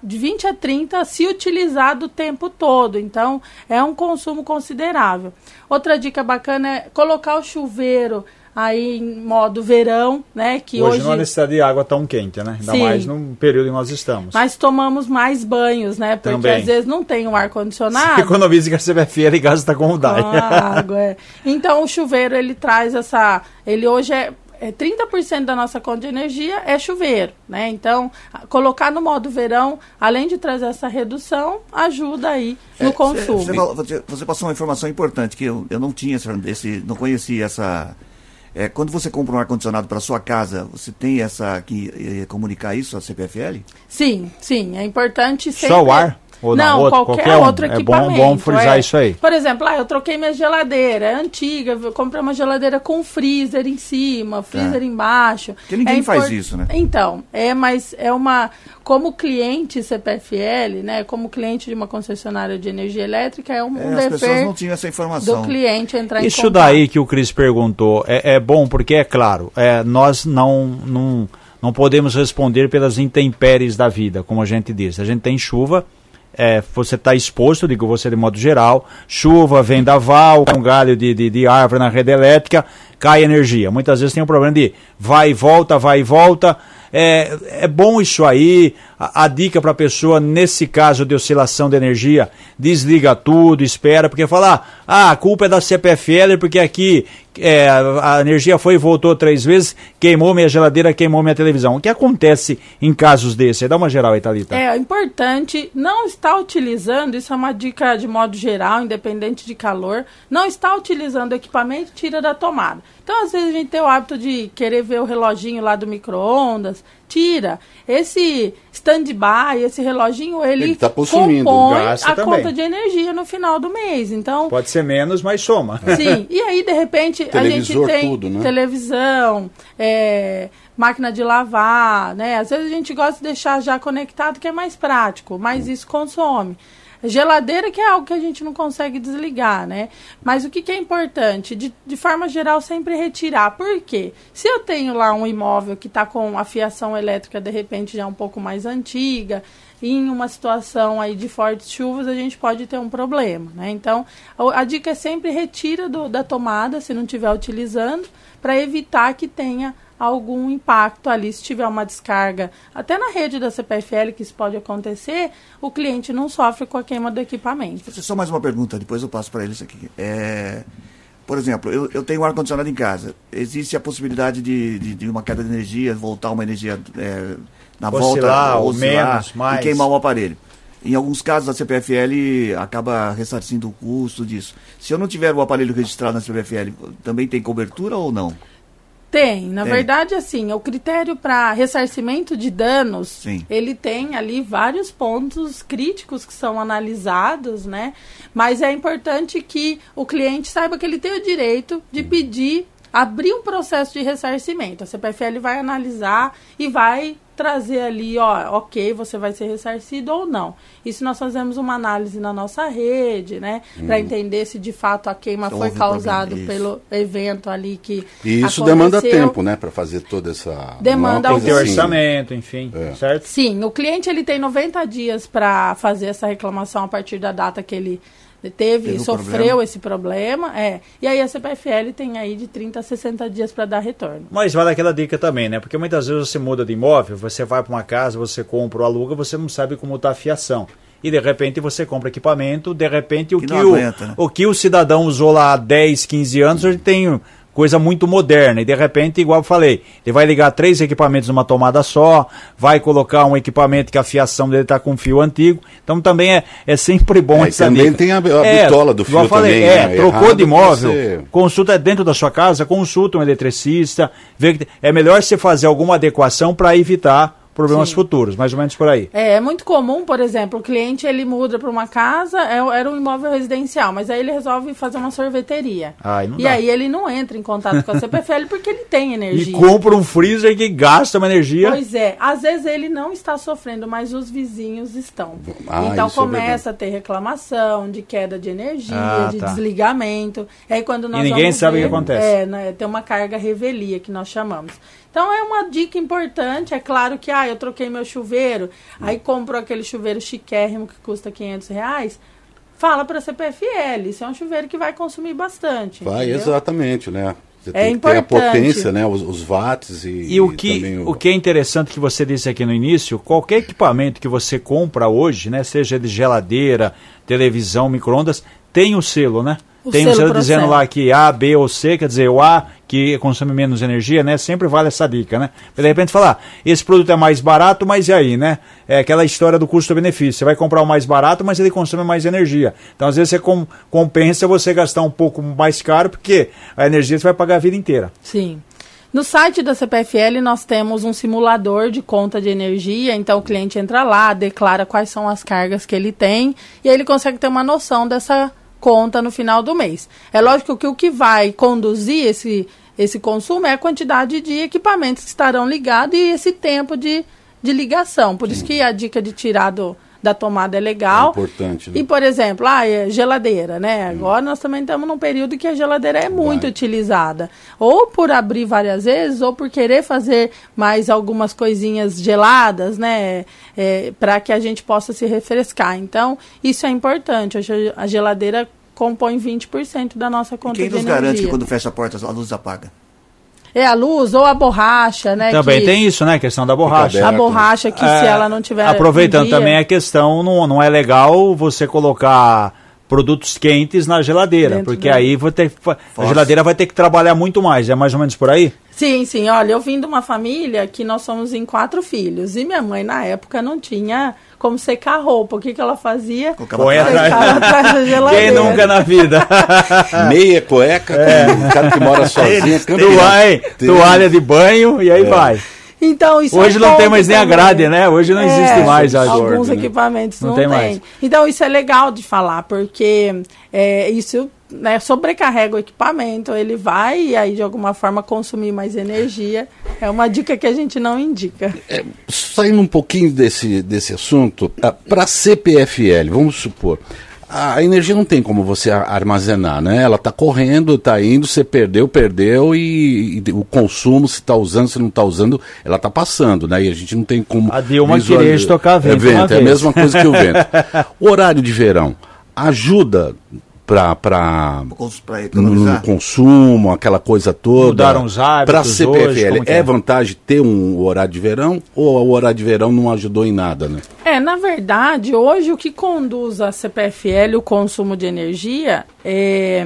de 20 a 30 se utilizado o tempo todo. Então é um consumo considerável. Outra dica bacana é colocar o chuveiro aí em modo verão, né? Que Hoje, hoje, não há necessidade de água tão quente, né? Ainda Sim. mais no período em que nós estamos. nós tomamos mais banhos, né? Porque Também. às vezes não tem um ar-condicionado. Economize que a CBFL e gasta com Com DAI. água, é. Então o chuveiro ele traz essa, ele hoje é, é 30% da nossa conta de energia é chuveiro, né? Então colocar no modo verão, além de trazer essa redução, ajuda aí no É, consumo. Você, você- você passou uma informação importante que eu, eu não tinha esse, não conhecia essa. É, quando você compra um ar-condicionado para sua casa, você tem essa que eh, comunicar isso à CPFL? Sim, sim, é importante sempre... Só o ar? Ou não, não, outro- qualquer, qualquer um. outro É bom- equipamento. bom frisar isso aí. Por exemplo, ah, eu troquei minha geladeira, é antiga, eu comprei uma geladeira com freezer em cima, freezer embaixo. Porque ninguém É faz isso, né? Então, é, mas é uma. Como cliente CPFL, né? Como cliente de uma concessionária de energia elétrica, é um, É, um as pessoas não tinham essa informação. do cliente entrar em Isso daí que o Cris perguntou é, é bom porque, é claro, é, nós não, não, não podemos responder pelas intempéries da vida, como a gente diz. A gente tem chuva, é, você está exposto, digo você de modo geral, chuva, vendaval, um galho de, de, de árvore na rede elétrica, cai energia. Muitas vezes tem um problema de vai e volta, vai e volta. É, é bom isso aí, a, a dica para a pessoa, nesse caso de oscilação de energia, desliga tudo, espera, porque falar, ah, a culpa é da CPFL porque aqui é, a energia foi e voltou três vezes, queimou minha geladeira, queimou minha televisão. O que acontece em casos desses? Dá uma geral aí, Thalita. É importante não estar utilizando, isso é uma dica de modo geral, independente de calor, não estar utilizando equipamento, tira da tomada. Então, às vezes, a gente tem o hábito de querer ver o reloginho lá do micro-ondas, tira. Esse stand-by, esse reloginho, ele, Ele tá consumindo, compõe gasta a também. conta de energia no final do mês. Então, Pode ser menos, mas soma. Sim, e aí de repente a gente tem tudo, né? televisão, é, máquina de lavar, né? Às vezes a gente gosta de deixar já conectado que é mais prático, mas isso consome. Geladeira que é algo que a gente não consegue desligar, né? Mas o que, que é importante? De, de forma geral, sempre retirar. Por quê? Se eu tenho lá um imóvel que está com a fiação elétrica, de repente, já um pouco mais antiga, e em uma situação aí de fortes chuvas, a gente pode ter um problema, né? Então, a, dica é sempre retira do, da tomada, se não estiver utilizando, para evitar que tenha algum impacto ali, se tiver uma descarga, até na rede da CPFL, que isso pode acontecer, o cliente não sofre com a queima do equipamento. Só mais uma pergunta, depois eu passo para eles aqui. É, por exemplo, eu, eu tenho um ar-condicionado em casa. Existe a possibilidade de, de, de uma queda de energia, voltar uma energia é, na Oscilar, volta, ou oscilar menos, mais. e queimar o aparelho. Em alguns casos, a CPFL acaba ressarcindo o custo disso. Se eu não tiver o aparelho registrado na CPFL, também tem cobertura ou não? Tem, na Tem. verdade, assim, o critério para ressarcimento de danos, Sim. ele tem ali vários pontos críticos que são analisados, né? Mas é importante que o cliente saiba que ele tem o direito de pedir, abrir um processo de ressarcimento. A CPFL vai analisar e vai trazer ali, ó, ok, você vai ser ressarcido ou não. Isso nós fazemos uma análise na nossa rede, né? Para entender se de fato a queima foi causada pelo evento ali que E isso aconteceu. demanda tempo, né, para fazer toda essa. Demanda ter assim. orçamento, enfim, É. certo? Sim, o cliente ele tem 90 dias para fazer essa reclamação a partir da data que ele teve, Teve o sofreu problema. esse problema, é. E aí a CPFL tem aí de 30 a 60 dias para dar retorno. Mas vale aquela dica também, né? Porque muitas vezes você muda de imóvel, você vai para uma casa, você compra ou aluga, você não sabe como está a fiação. E de repente você compra equipamento, de repente o Que que, não o, aguenta, né? o que o cidadão usou lá há 10, 15 anos, hoje tem coisa muito moderna. E de repente, igual eu falei, ele vai ligar três equipamentos numa tomada só, vai colocar um equipamento que a fiação dele está com fio antigo. Então também é, é sempre bom É, essa também dica. tem a- a bitola do igual eu fio falei, também, É, né? trocou Errado de imóvel, você- consulta dentro da sua casa, consulta um eletricista, vê que é melhor você fazer alguma adequação para evitar problemas Sim. futuros, mais ou menos por aí. É, é muito comum, por exemplo, o cliente ele muda para uma casa, é- era um imóvel residencial, mas aí ele resolve fazer uma sorveteria. Ai, e dá. aí ele não entra em contato com a CPFL porque ele tem E energia. compra um freezer que gasta uma energia. Pois é, às vezes ele não está sofrendo, mas os vizinhos estão. Ah, então é começa a ter reclamação de queda de energia, Ah, de tá. desligamento. Aí quando nós ninguém vamos sabe o ver, que acontece. É, né, tem uma carga revelia que nós chamamos. Então é uma dica importante, é claro que ah, eu troquei meu chuveiro, aí comprou aquele chuveiro chiquérrimo que custa 500 reais, fala para a CPFL, isso é um chuveiro que vai consumir bastante. Vai, entendeu? exatamente, né? Você É tem que ter a importante. potência, né? Os, os watts e, E o que, também o que é interessante que você disse aqui no início, qualquer equipamento que você compra hoje, né, seja de geladeira, televisão, micro-ondas, tem o selo, né? O tem um selo dizendo lá que A, B ou C, quer dizer, o A que consome menos energia, né? Sempre vale essa dica, né? De repente falar, esse produto é mais barato, mas e aí, né? É aquela história do custo-benefício. Você vai comprar o mais barato, mas ele consome mais energia. Então, às vezes, você com- compensa você gastar um pouco mais caro, porque a energia você vai pagar a vida inteira. Sim. No site da CPFL nós temos um simulador de conta de energia, então o cliente entra lá, declara quais são as cargas que ele tem e aí ele consegue ter uma noção dessa conta no final do mês. É lógico que o que vai conduzir esse, esse consumo é a quantidade de equipamentos que estarão ligados e esse tempo de, de ligação. Por isso que a dica de tirar do, da tomada é legal. É importante, né? E, por exemplo, ah, é geladeira, né? Agora nós também estamos num período que a geladeira é muito Vai. utilizada. Ou por abrir várias vezes, ou por querer fazer mais algumas coisinhas geladas, né? para que a gente possa se refrescar. Então, isso é importante. A ge- A geladeira compõe 20% da nossa E conta quem de nos garante que quando fecha a porta a luz apaga? É a luz ou a borracha, né? Também que- tem isso, né? A questão da borracha. A borracha que se É, ela não tiver. Aproveitando dia- também a questão, não, não é legal você colocar produtos quentes na geladeira, Dentro porque da- aí vai ter, a geladeira vai ter que trabalhar muito mais. É mais ou menos por aí? Sim, sim. Olha, eu vim de uma família que nós somos em quatro filhos. E minha mãe, na época, não tinha como secar roupa. O que, que ela fazia? Geladeira. Quem nunca na vida? Meia cueca, com um cara que mora sozinho, é. Toalha, toalha de banho e aí vai. Então, isso Hoje é não tem mais nem a grade, né? Hoje não existe mais a Alguns né? equipamentos Não não, tem tem. mais. Então, isso é legal de falar, porque é, isso né, sobrecarrega o equipamento, ele vai e aí, de alguma forma, consumir mais energia. É uma dica que a gente não indica. Saindo um pouquinho desse, desse assunto, para CPFL, vamos supor, a energia não tem como você armazenar, né? Ela está correndo, está indo, você perdeu, perdeu e, e o consumo, se está usando, se não está usando, ela está passando, né? E a gente não tem como. A Dilma visualizar- queria estocar vento É, vento, é a mesma coisa que o vento. O horário de verão ajuda para no, consumo, aquela coisa toda. Mudaram os hábitos Para hoje, CPFL, é, é? vantagem ter um horário de verão ou o horário de verão não ajudou em nada, né? É, na verdade, hoje o que conduz a CPFL, o consumo de energia, é,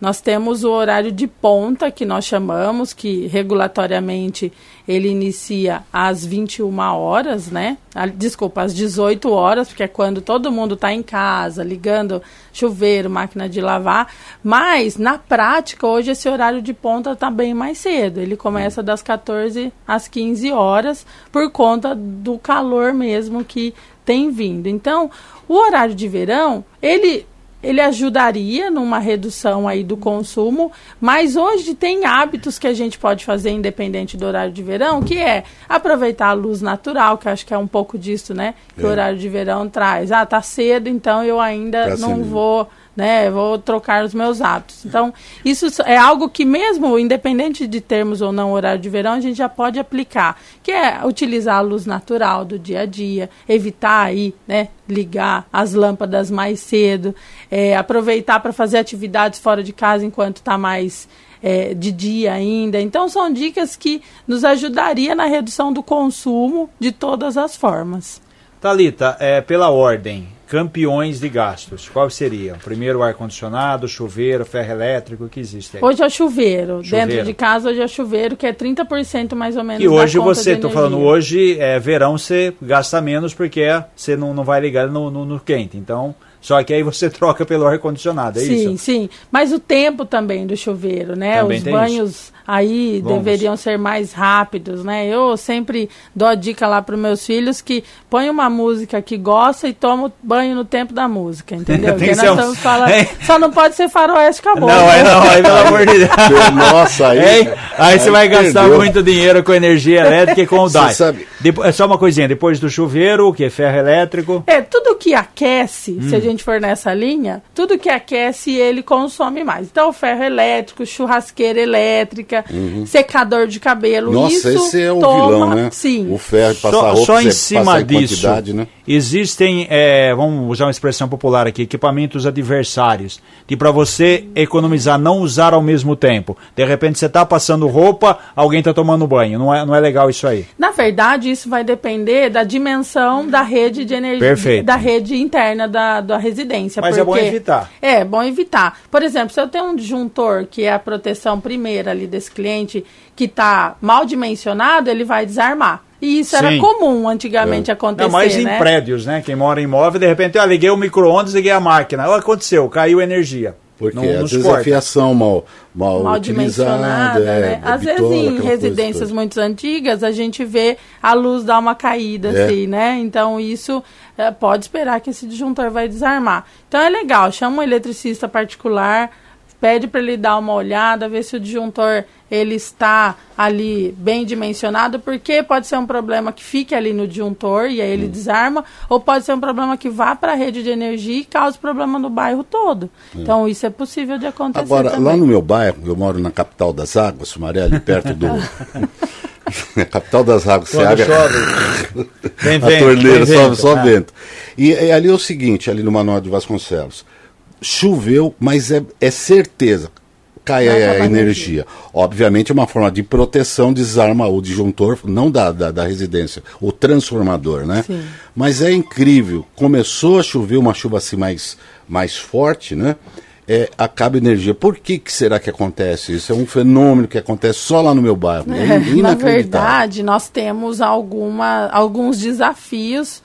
nós temos o horário de ponta, que nós chamamos, que regulatoriamente ele inicia às 21 horas, né? Ah, Desculpa, às 18 horas, porque é quando todo mundo está em casa, ligando chuveiro, máquina de lavar. Mas, na prática, hoje esse horário de ponta está bem mais cedo. Ele começa das 14 às 15 horas, por conta do calor mesmo que tem vindo. Então, o horário de verão, ele ele ajudaria numa redução aí do consumo, mas hoje tem hábitos que a gente pode fazer independente do horário de verão, que é aproveitar a luz natural, que eu acho que é um pouco disso, né? Que o É. horário de verão traz. Ah, tá cedo, então eu ainda Tá não vou né, vou trocar os meus hábitos. Então, isso é algo que mesmo, independente de termos ou não horário de verão, a gente já pode aplicar, que é utilizar a luz natural do dia a dia, evitar aí, né, ligar as lâmpadas mais cedo, é, aproveitar para fazer atividades fora de casa enquanto está mais é, de dia ainda. Então, são dicas que nos ajudaria na redução do consumo de todas as formas. Talita, é, pela ordem, campeões de gastos, qual seria? Primeiro ar-condicionado, chuveiro, ferro elétrico, o que existe aí? Hoje é chuveiro. Chuveiro. Dentro de casa, hoje é chuveiro, que é 30% mais ou menos E hoje você, tô falando hoje, é verão você gasta menos porque você não, não vai ligar no, no, no quente. Então, só que aí você troca pelo ar-condicionado, é sim, isso? sim. Mas o tempo também do chuveiro, né? Também Os banhos aí Longos. deveriam ser mais rápidos, né? Eu sempre dou a dica lá para meus filhos que põe uma música que gosta e toma banho no tempo da música, entendeu? Porque que nós estamos falando, só não pode ser faroeste, acabou. Não, né? aí não, aí pelo amor de Deus. Nossa, aí. Hein? Aí você vai gastar muito dinheiro com energia elétrica e com o DAI. é só uma coisinha, depois do chuveiro, o que? Ferro elétrico. É, tudo que aquece, Hum. se a gente for nessa linha, tudo que aquece ele consome mais. Então, ferro elétrico, churrasqueira elétrica, secador de cabelo, Nossa, isso esse é o toma, vilão, né? Sim. O ferro de passar Só, roupa, só em cima disso, quantidade, né? existem, é, vamos usar uma expressão popular aqui, equipamentos adversários, que para você economizar, não usar ao mesmo tempo. De repente você está passando roupa, alguém está tomando banho. Não é, não é legal isso aí. Na verdade, isso vai depender da dimensão da rede de energia, Perfeito. da rede interna da, da residência. Mas é bom evitar. É, bom evitar. Por exemplo, se eu tenho um disjuntor, que é a proteção primeira ali desse cliente, que está mal dimensionado, ele vai desarmar. E isso Sim. era comum antigamente acontecer, Não, mais em né? prédios, né? Quem mora em imóvel, de repente, ah, liguei o micro-ondas, liguei a máquina. Olha, aconteceu, caiu energia. Porque Não- vezes corta. a fiação mal, mal, mal utilizada, dimensionada, é, né? Às vezes bitola, em aquela coisa residências muito antigas a gente vê a luz dar uma caída É. assim, né? Então isso é, pode esperar que esse disjuntor vai desarmar. Então é legal, chama um eletricista particular, pede para ele dar uma olhada, ver se o disjuntor ele está ali bem dimensionado, porque pode ser um problema que fique ali no disjuntor e aí ele Hum. desarma, ou pode ser um problema que vá para a rede de energia e cause problema no bairro todo. Então isso é possível de acontecer Agora, também. lá no meu bairro, eu moro na capital das águas, Sumaré, ali perto do. Na capital das águas, você Quando abre chove, vem a torneira, vem sobe vento. só vento. E, e ali é o seguinte, ali no Manual de Vasconcelos. Choveu, mas é, é certeza. cai a, energia. Obviamente é uma forma de proteção, desarma o disjuntor, não da, da, da residência, o transformador, né? Sim. Mas é incrível, começou a chover uma chuva assim mais, mais forte, né? É, acaba a energia. Por que, que será que acontece isso? É um fenômeno que acontece só lá no meu bairro. É, É, na verdade, nós temos alguma, alguns desafios,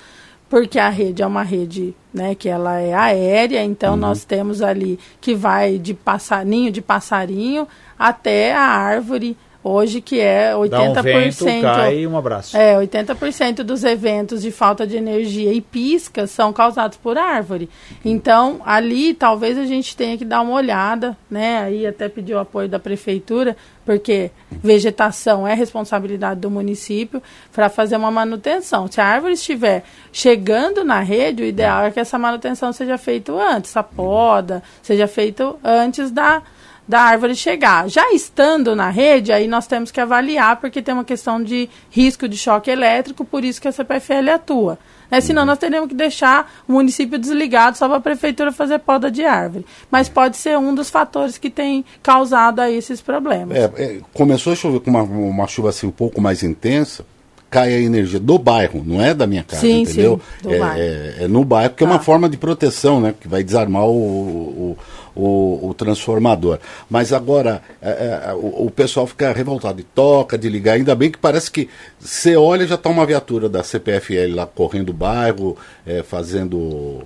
porque a rede é uma rede né, que ela é aérea, Uhum. então nós temos ali que vai de passarinho de passarinho até a árvore, hoje que é 80%. Dá um vento, cai um abraço. É, 80% dos eventos de falta de energia e piscas são causados por árvore. Então, ali talvez a gente tenha que dar uma olhada, né? Aí até pedir o apoio da prefeitura, porque vegetação é responsabilidade do município para fazer uma manutenção. Se a árvore estiver chegando na rede, o ideal é que essa manutenção seja feita antes, a poda seja feita antes da da árvore chegar. Já estando na rede, aí nós temos que avaliar, porque tem uma questão de risco de choque elétrico, por isso que a CPFL atua. Né? Senão nós teríamos que deixar o município desligado só para a prefeitura fazer poda de árvore. Mas pode ser um dos fatores que tem causado aí esses problemas. É, é, começou a chover com uma, uma chuva assim um pouco mais intensa, cai a energia do bairro, não é da minha casa, Sim, entendeu? sim, é, bairro. é- é no bairro, porque é uma Tá. forma de proteção, né? Que vai desarmar o, o, o- o transformador. Mas agora é, é, o, o pessoal fica revoltado de toca, de ligar, ainda bem que parece que você olha já está uma viatura da CPFL lá correndo o bairro, é, fazendo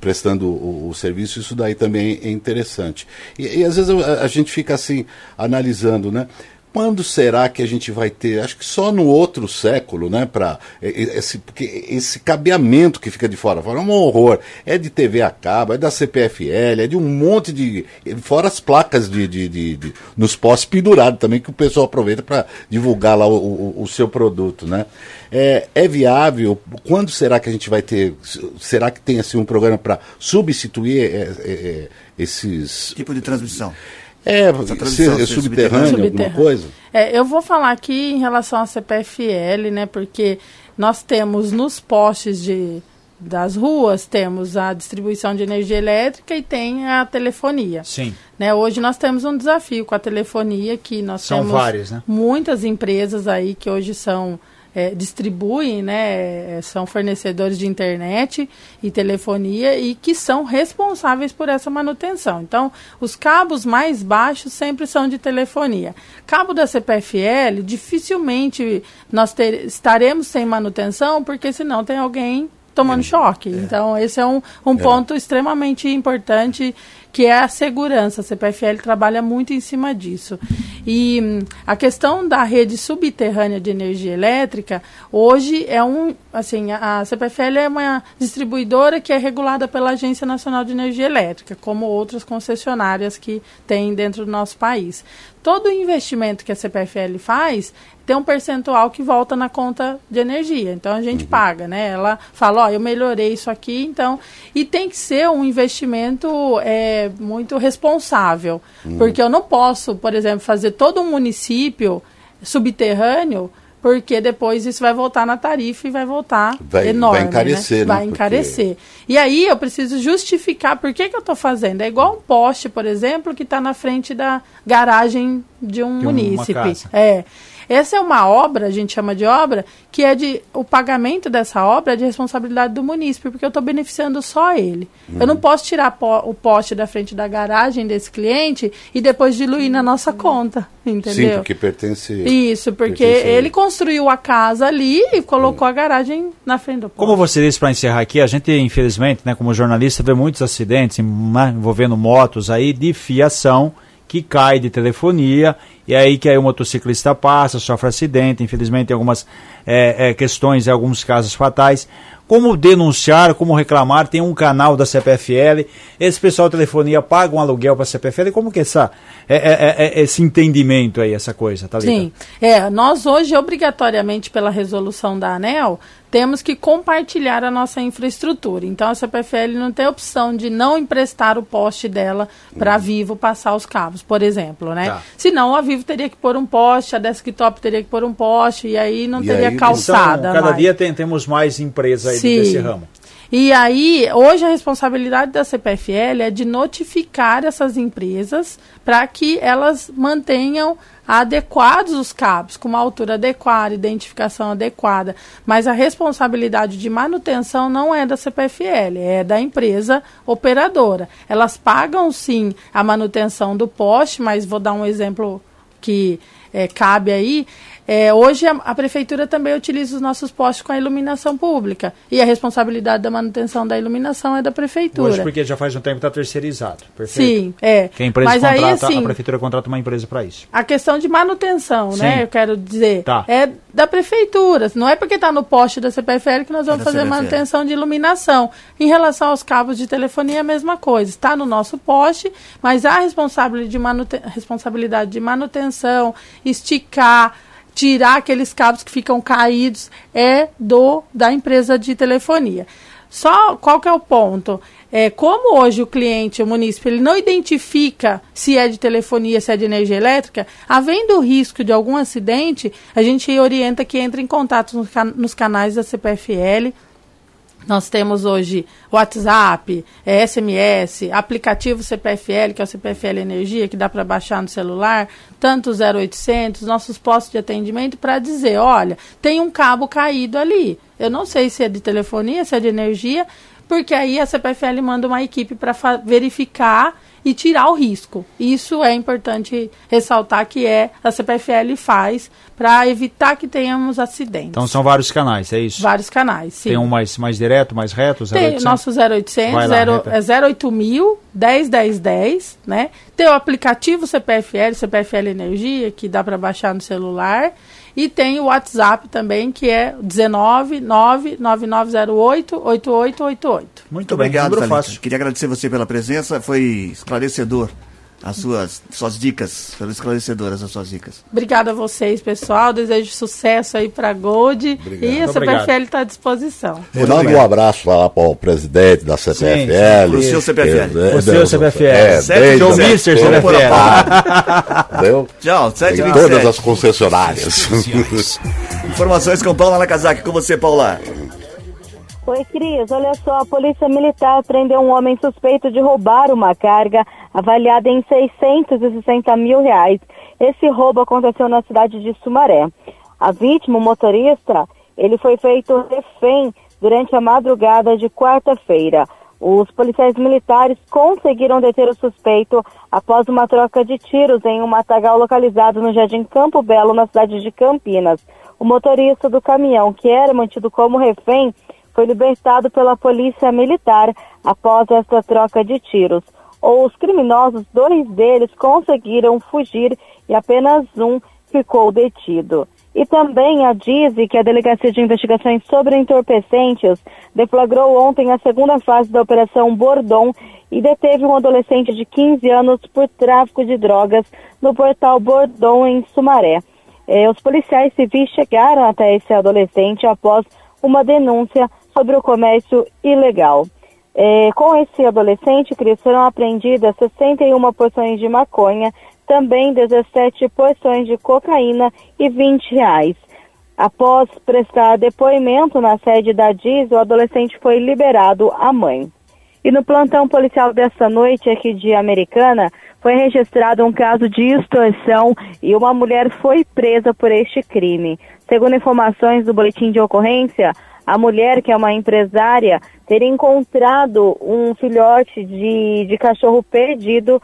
prestando o, o serviço, isso daí também é interessante. E, e às vezes a, a gente fica assim, analisando, né? Quando será que a gente vai ter? Acho que só no outro século, né? Para esse, porque esse cabeamento que fica de fora, fora é um horror. É de TV a cabo, é da CPFL, é de um monte de. Fora as placas de, de, de- de- nos postes pendurados também, que o pessoal aproveita para divulgar lá o, o- o seu produto, né? É, é viável? Quando será que a gente vai ter? Será que tem assim um programa para substituir é, é, é, esses Tipo de transmissão. É, ser subterrâneo, alguma coisa? É, eu vou falar aqui em relação à CPFL, né? Porque nós temos nos postes de, das ruas, temos a distribuição de energia elétrica e tem a telefonia. Sim. Né, hoje nós temos um desafio com a telefonia, que nós São temos várias, né? muitas empresas aí que hoje são é, distribuem, né, é, são fornecedores de internet e telefonia e que são responsáveis por essa manutenção. Então, os cabos mais baixos sempre são de telefonia. Cabo da CPFL, dificilmente nós ter- estaremos sem manutenção, porque senão tem alguém tomando choque. Então, esse é um, um ponto extremamente importante que é a segurança. A CPFL trabalha muito em cima disso. E hum, a questão da rede subterrânea de energia elétrica, hoje é um, assim, a a CPFL é uma distribuidora que é regulada pela Agência Nacional de Energia Elétrica, como outras concessionárias que tem dentro do nosso país. Todo investimento que a CPFL faz tem um percentual que volta na conta de energia. Então a gente paga, né? Ela fala, ó, eu melhorei isso aqui, então. E tem que ser um investimento é, muito responsável. Porque eu não posso, por exemplo, fazer todo um município subterrâneo. Porque depois isso vai voltar na tarifa e vai voltar Vai- enorme. vai encarecer, né? Vai Porque- encarecer. E aí eu preciso justificar por que, que eu estou fazendo. É igual um poste, por exemplo, que está na frente da garagem de um De munícipe. casa. É. Essa é uma obra, a gente chama de obra, que é de. O pagamento dessa obra é de responsabilidade do munícipe, porque eu estou beneficiando só ele. Eu não posso tirar po- o poste da frente da garagem desse cliente e depois diluir na nossa conta. Entendeu? Sim, porque pertence. Isso, porque pertence a ele construiu a casa ali e colocou a garagem na frente do poste. Como você disse para encerrar aqui, a gente, infelizmente, né, como jornalista, vê muitos acidentes envolvendo motos aí de fiação que cai de telefonia e aí que aí o motociclista passa, sofre acidente, infelizmente algumas é, é, questões, alguns casos fatais. Como denunciar, como reclamar, tem um canal da CPFL, esse pessoal de telefonia paga um aluguel para a CPFL, como que é essa, é, é, é, esse entendimento aí, essa coisa, tá Sim, é, nós hoje, obrigatoriamente, pela resolução da ANEL, temos que compartilhar a nossa infraestrutura. Então, a CPFL não tem opção de não emprestar o poste dela para a Vivo passar os cabos, por exemplo, né? Tá. Senão, a Vivo teria que pôr um poste, a Desktop teria que pôr um poste, e aí não E teria aí, calçada Então, cada mais. dia tem- temos mais empresas aí Sim. desse ramo. E aí, hoje a responsabilidade da CPFL é de notificar essas empresas para que elas mantenham adequados os cabos, com uma altura adequada, identificação adequada. Mas a responsabilidade de manutenção não é da CPFL, é da empresa operadora. Elas pagam sim a manutenção do poste, mas vou dar um exemplo que é, cabe aí, é, hoje a, a, prefeitura também utiliza os nossos postes com a iluminação pública e a responsabilidade da manutenção da iluminação é da prefeitura. Hoje porque já faz um tempo que está terceirizado, perfeito? Sim, é. Que a empresa Mas contrata, aí, assim, a prefeitura contrata uma empresa para isso. A questão de manutenção, né, Sim. né? Eu quero dizer, tá. é da prefeitura. Não é porque está no poste da CPFL que nós vamos é fazer CPFL. manutenção de iluminação. Em relação aos cabos de telefonia, é a mesma coisa. Está no nosso poste, mas a responsabilidade de, responsabilidade de manutenção, esticar tirar aqueles cabos que ficam caídos é do da empresa de telefonia. Só qual que é o ponto? É, como hoje o cliente, o município, ele não identifica se é de telefonia, se é de energia elétrica, havendo o risco de algum acidente, a gente orienta que entre em contato nos, nos canais da CPFL, nós temos hoje WhatsApp, SMS, é, aplicativo CPFL, que é o CPFL Energia, que dá para baixar no celular, tanto 0800, nossos postos de atendimento, para dizer: olha, tem um cabo caído ali. Eu não sei se é de telefonia, se é de energia, porque aí a CPFL manda uma equipe para verificar e tirar o risco. Isso é importante ressaltar que é a CPFL faz para evitar que tenhamos acidentes. Então são vários canais, é isso? Vários canais, sim. Tem um mais, mais direto, mais reto? 0800? Tem nosso 0800, lá, 0, é 08000 10 10 10, né? Tem o aplicativo CPFL, CPFL Energia, que dá para baixar no celular. E tem o WhatsApp também, que é 19 99908 8888. Muito obrigado, Thalita. Queria agradecer você pela presença, foi esclarecedor as suas, suas dicas, foram esclarecedoras as suas dicas. Obrigada a vocês, pessoal. Desejo sucesso aí para a Gold Obrigado. e a CPFL está à disposição. Manda um abraço lá para o presidente da CPFL. O seu CPFL. É, o seu CPFL. É, Sete o Mister CPFL. Entendeu? Tchau, sete todas as concessionárias. Informações com Paula Nakazaki. Com você, Paula. Oi, Cris. Olha só, a Polícia Militar prendeu um homem suspeito de roubar uma carga avaliada em 660 mil reais. Esse roubo aconteceu na cidade de Sumaré. A vítima, o motorista, ele foi feito refém durante a madrugada de quarta-feira. Os policiais militares conseguiram deter o suspeito após uma troca de tiros em um matagal localizado no Jardim Campo Belo, na cidade de Campinas. O motorista do caminhão, que era mantido como refém, foi libertado pela polícia militar após essa troca de tiros. Os criminosos, dois deles conseguiram fugir e apenas um ficou detido. E também a DIZI, que é a Delegacia de Investigações sobre Entorpecentes, deflagrou ontem a segunda fase da Operação Bordon e deteve um adolescente de 15 anos por tráfico de drogas no portal Bordon, em Sumaré. Eh, os policiais civis chegaram até esse adolescente após uma denúncia sobre o comércio ilegal. É, com esse adolescente, Cris, foram apreendidas 61 porções de maconha, também 17 porções de cocaína e 20 reais. Após prestar depoimento na sede da DIS, o adolescente foi liberado à mãe. E no plantão policial desta noite aqui de Americana, foi registrado um caso de extorsão e uma mulher foi presa por este crime. Segundo informações do boletim de ocorrência, a mulher, que é uma empresária, teria encontrado um filhote de, de cachorro perdido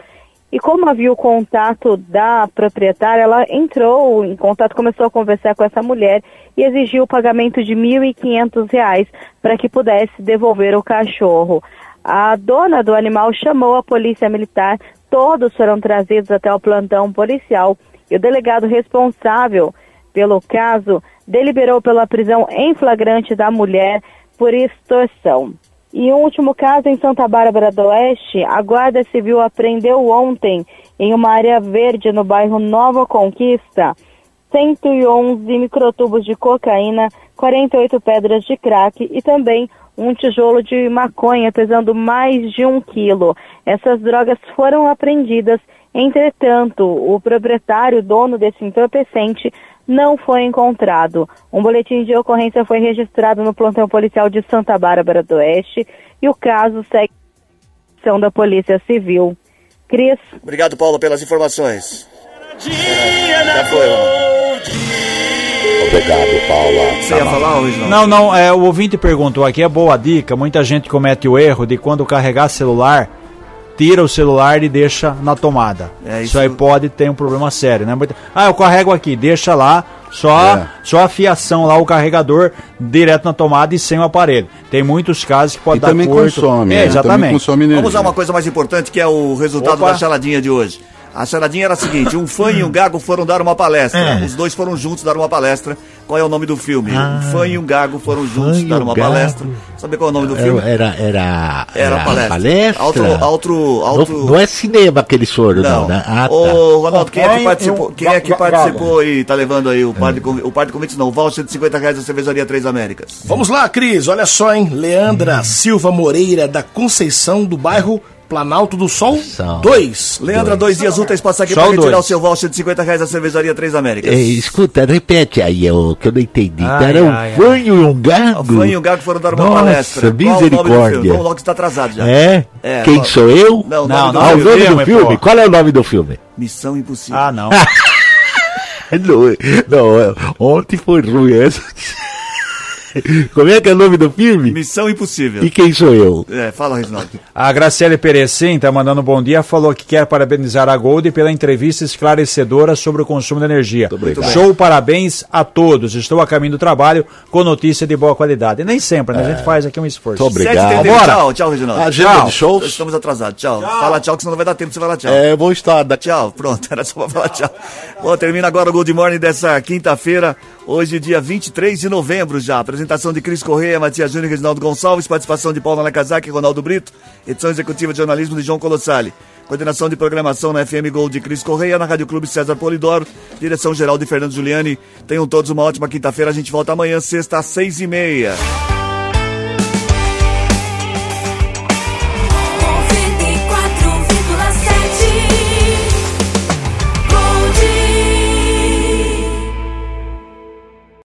e como havia o contato da proprietária, ela entrou em contato, começou a conversar com essa mulher e exigiu o pagamento de R$ 1.500 para que pudesse devolver o cachorro. A dona do animal chamou a polícia militar, todos foram trazidos até o plantão policial e o delegado responsável pelo caso deliberou pela prisão em flagrante da mulher por extorsão. E um último caso em Santa Bárbara do Oeste, a Guarda Civil apreendeu ontem, em uma área verde no bairro Nova Conquista, 111 microtubos de cocaína, 48 pedras de crack e também um tijolo de maconha pesando mais de um quilo. Essas drogas foram apreendidas, entretanto, o proprietário, dono desse entorpecente, não foi encontrado. Um boletim de ocorrência foi registrado no plantão policial de Santa Bárbara do Oeste e o caso segue ação da Polícia Civil. Cris. Obrigado, Paulo, pelas informações. Dia na Já foi, Obrigado, Paula. Você ia falar, Luiz? Não, não, é, o ouvinte perguntou aqui, é boa dica, muita gente comete o erro de quando carregar celular, tira o celular e deixa na tomada. É, isso... isso- aí pode ter um problema sério, né? Ah, eu carrego aqui, deixa lá, só, É. só a fiação lá, o carregador direto na tomada e sem o aparelho. Tem muitos casos que pode E dar também curto. consome, É, né? exatamente. Também consome energia. Vamos usar uma coisa mais importante que é o resultado Opa. da charadinha de hoje. A charadinha era a seguinte: um fã e um gago foram dar uma palestra. Os dois foram juntos dar uma palestra. Qual é o nome do filme? um fã e um gago foram juntos dar um uma gago. palestra. Sabe qual é o nome do filme? Era, era, Era a palestra. palestra. Outro, outro, outro... Não, não é cinema que eles foram, não, Não. né? Ah, tá. Ô, Ronaldo, quem é que participou, quem é que participou e tá levando aí o par de, convi- o par de convites? Não, o voucher de 50 reais da cervejaria Três Américas. Vamos lá, Cris, olha só, hein? Leandra Silva Moreira, da Conceição, do bairro Planalto do Sol São. 2. Leandra, dois dias úteis passa aqui pra o retirar dois. o seu voucher de 50 reais da cervejaria Três Américas. É, escuta, repete aí, o que eu não entendi. Ai, era um ai, ai. fanho e um gago. O fã e o gago foram dar uma Nossa, palestra. Qual o misericórdia. Logo está atrasado já. É? É, Quem ó. sou eu? Não, Não, nome do não, o nome filme, do filme? pô. Qual é o nome do filme? Missão Impossível. Ah, não. Não, não, é, ontem foi ruim essa. Como é que é o nome do filme? Missão Impossível. E quem sou eu? É, fala, Reginaldo. A Graciele Perecim tá mandando um bom dia, falou que quer parabenizar a Gold pela entrevista esclarecedora sobre o consumo de energia. obrigado. Show, parabéns a todos. Estou a caminho do trabalho com notícia de boa qualidade. Nem sempre, né? A gente faz aqui um esforço. Muito obrigado. 7h31, Bora. Tchau, tchau, Reginaldo. Agenda Tchau. de shows? Estamos atrasados. Tchau. Fala tchau, que senão não vai dar tempo de você falar tchau. É, vou estar. Tchau, pronto, era só pra falar tchau. Bom, termina agora o Good Morning dessa quinta-feira, hoje, dia 23 de novembro já. Apresentação de Cris Correia, Matias Júnior e Reginaldo Gonçalves, participação de Paulo Nakazaki e Ronaldo Brito, edição executiva de jornalismo de João Colossali. Coordenação de programação na FM Gold de Cris Correia, na Rádio Clube César Polidoro, direção geral de Fernando Giuliani. Tenham todos uma ótima quinta-feira, a gente volta amanhã, sexta, às seis e meia.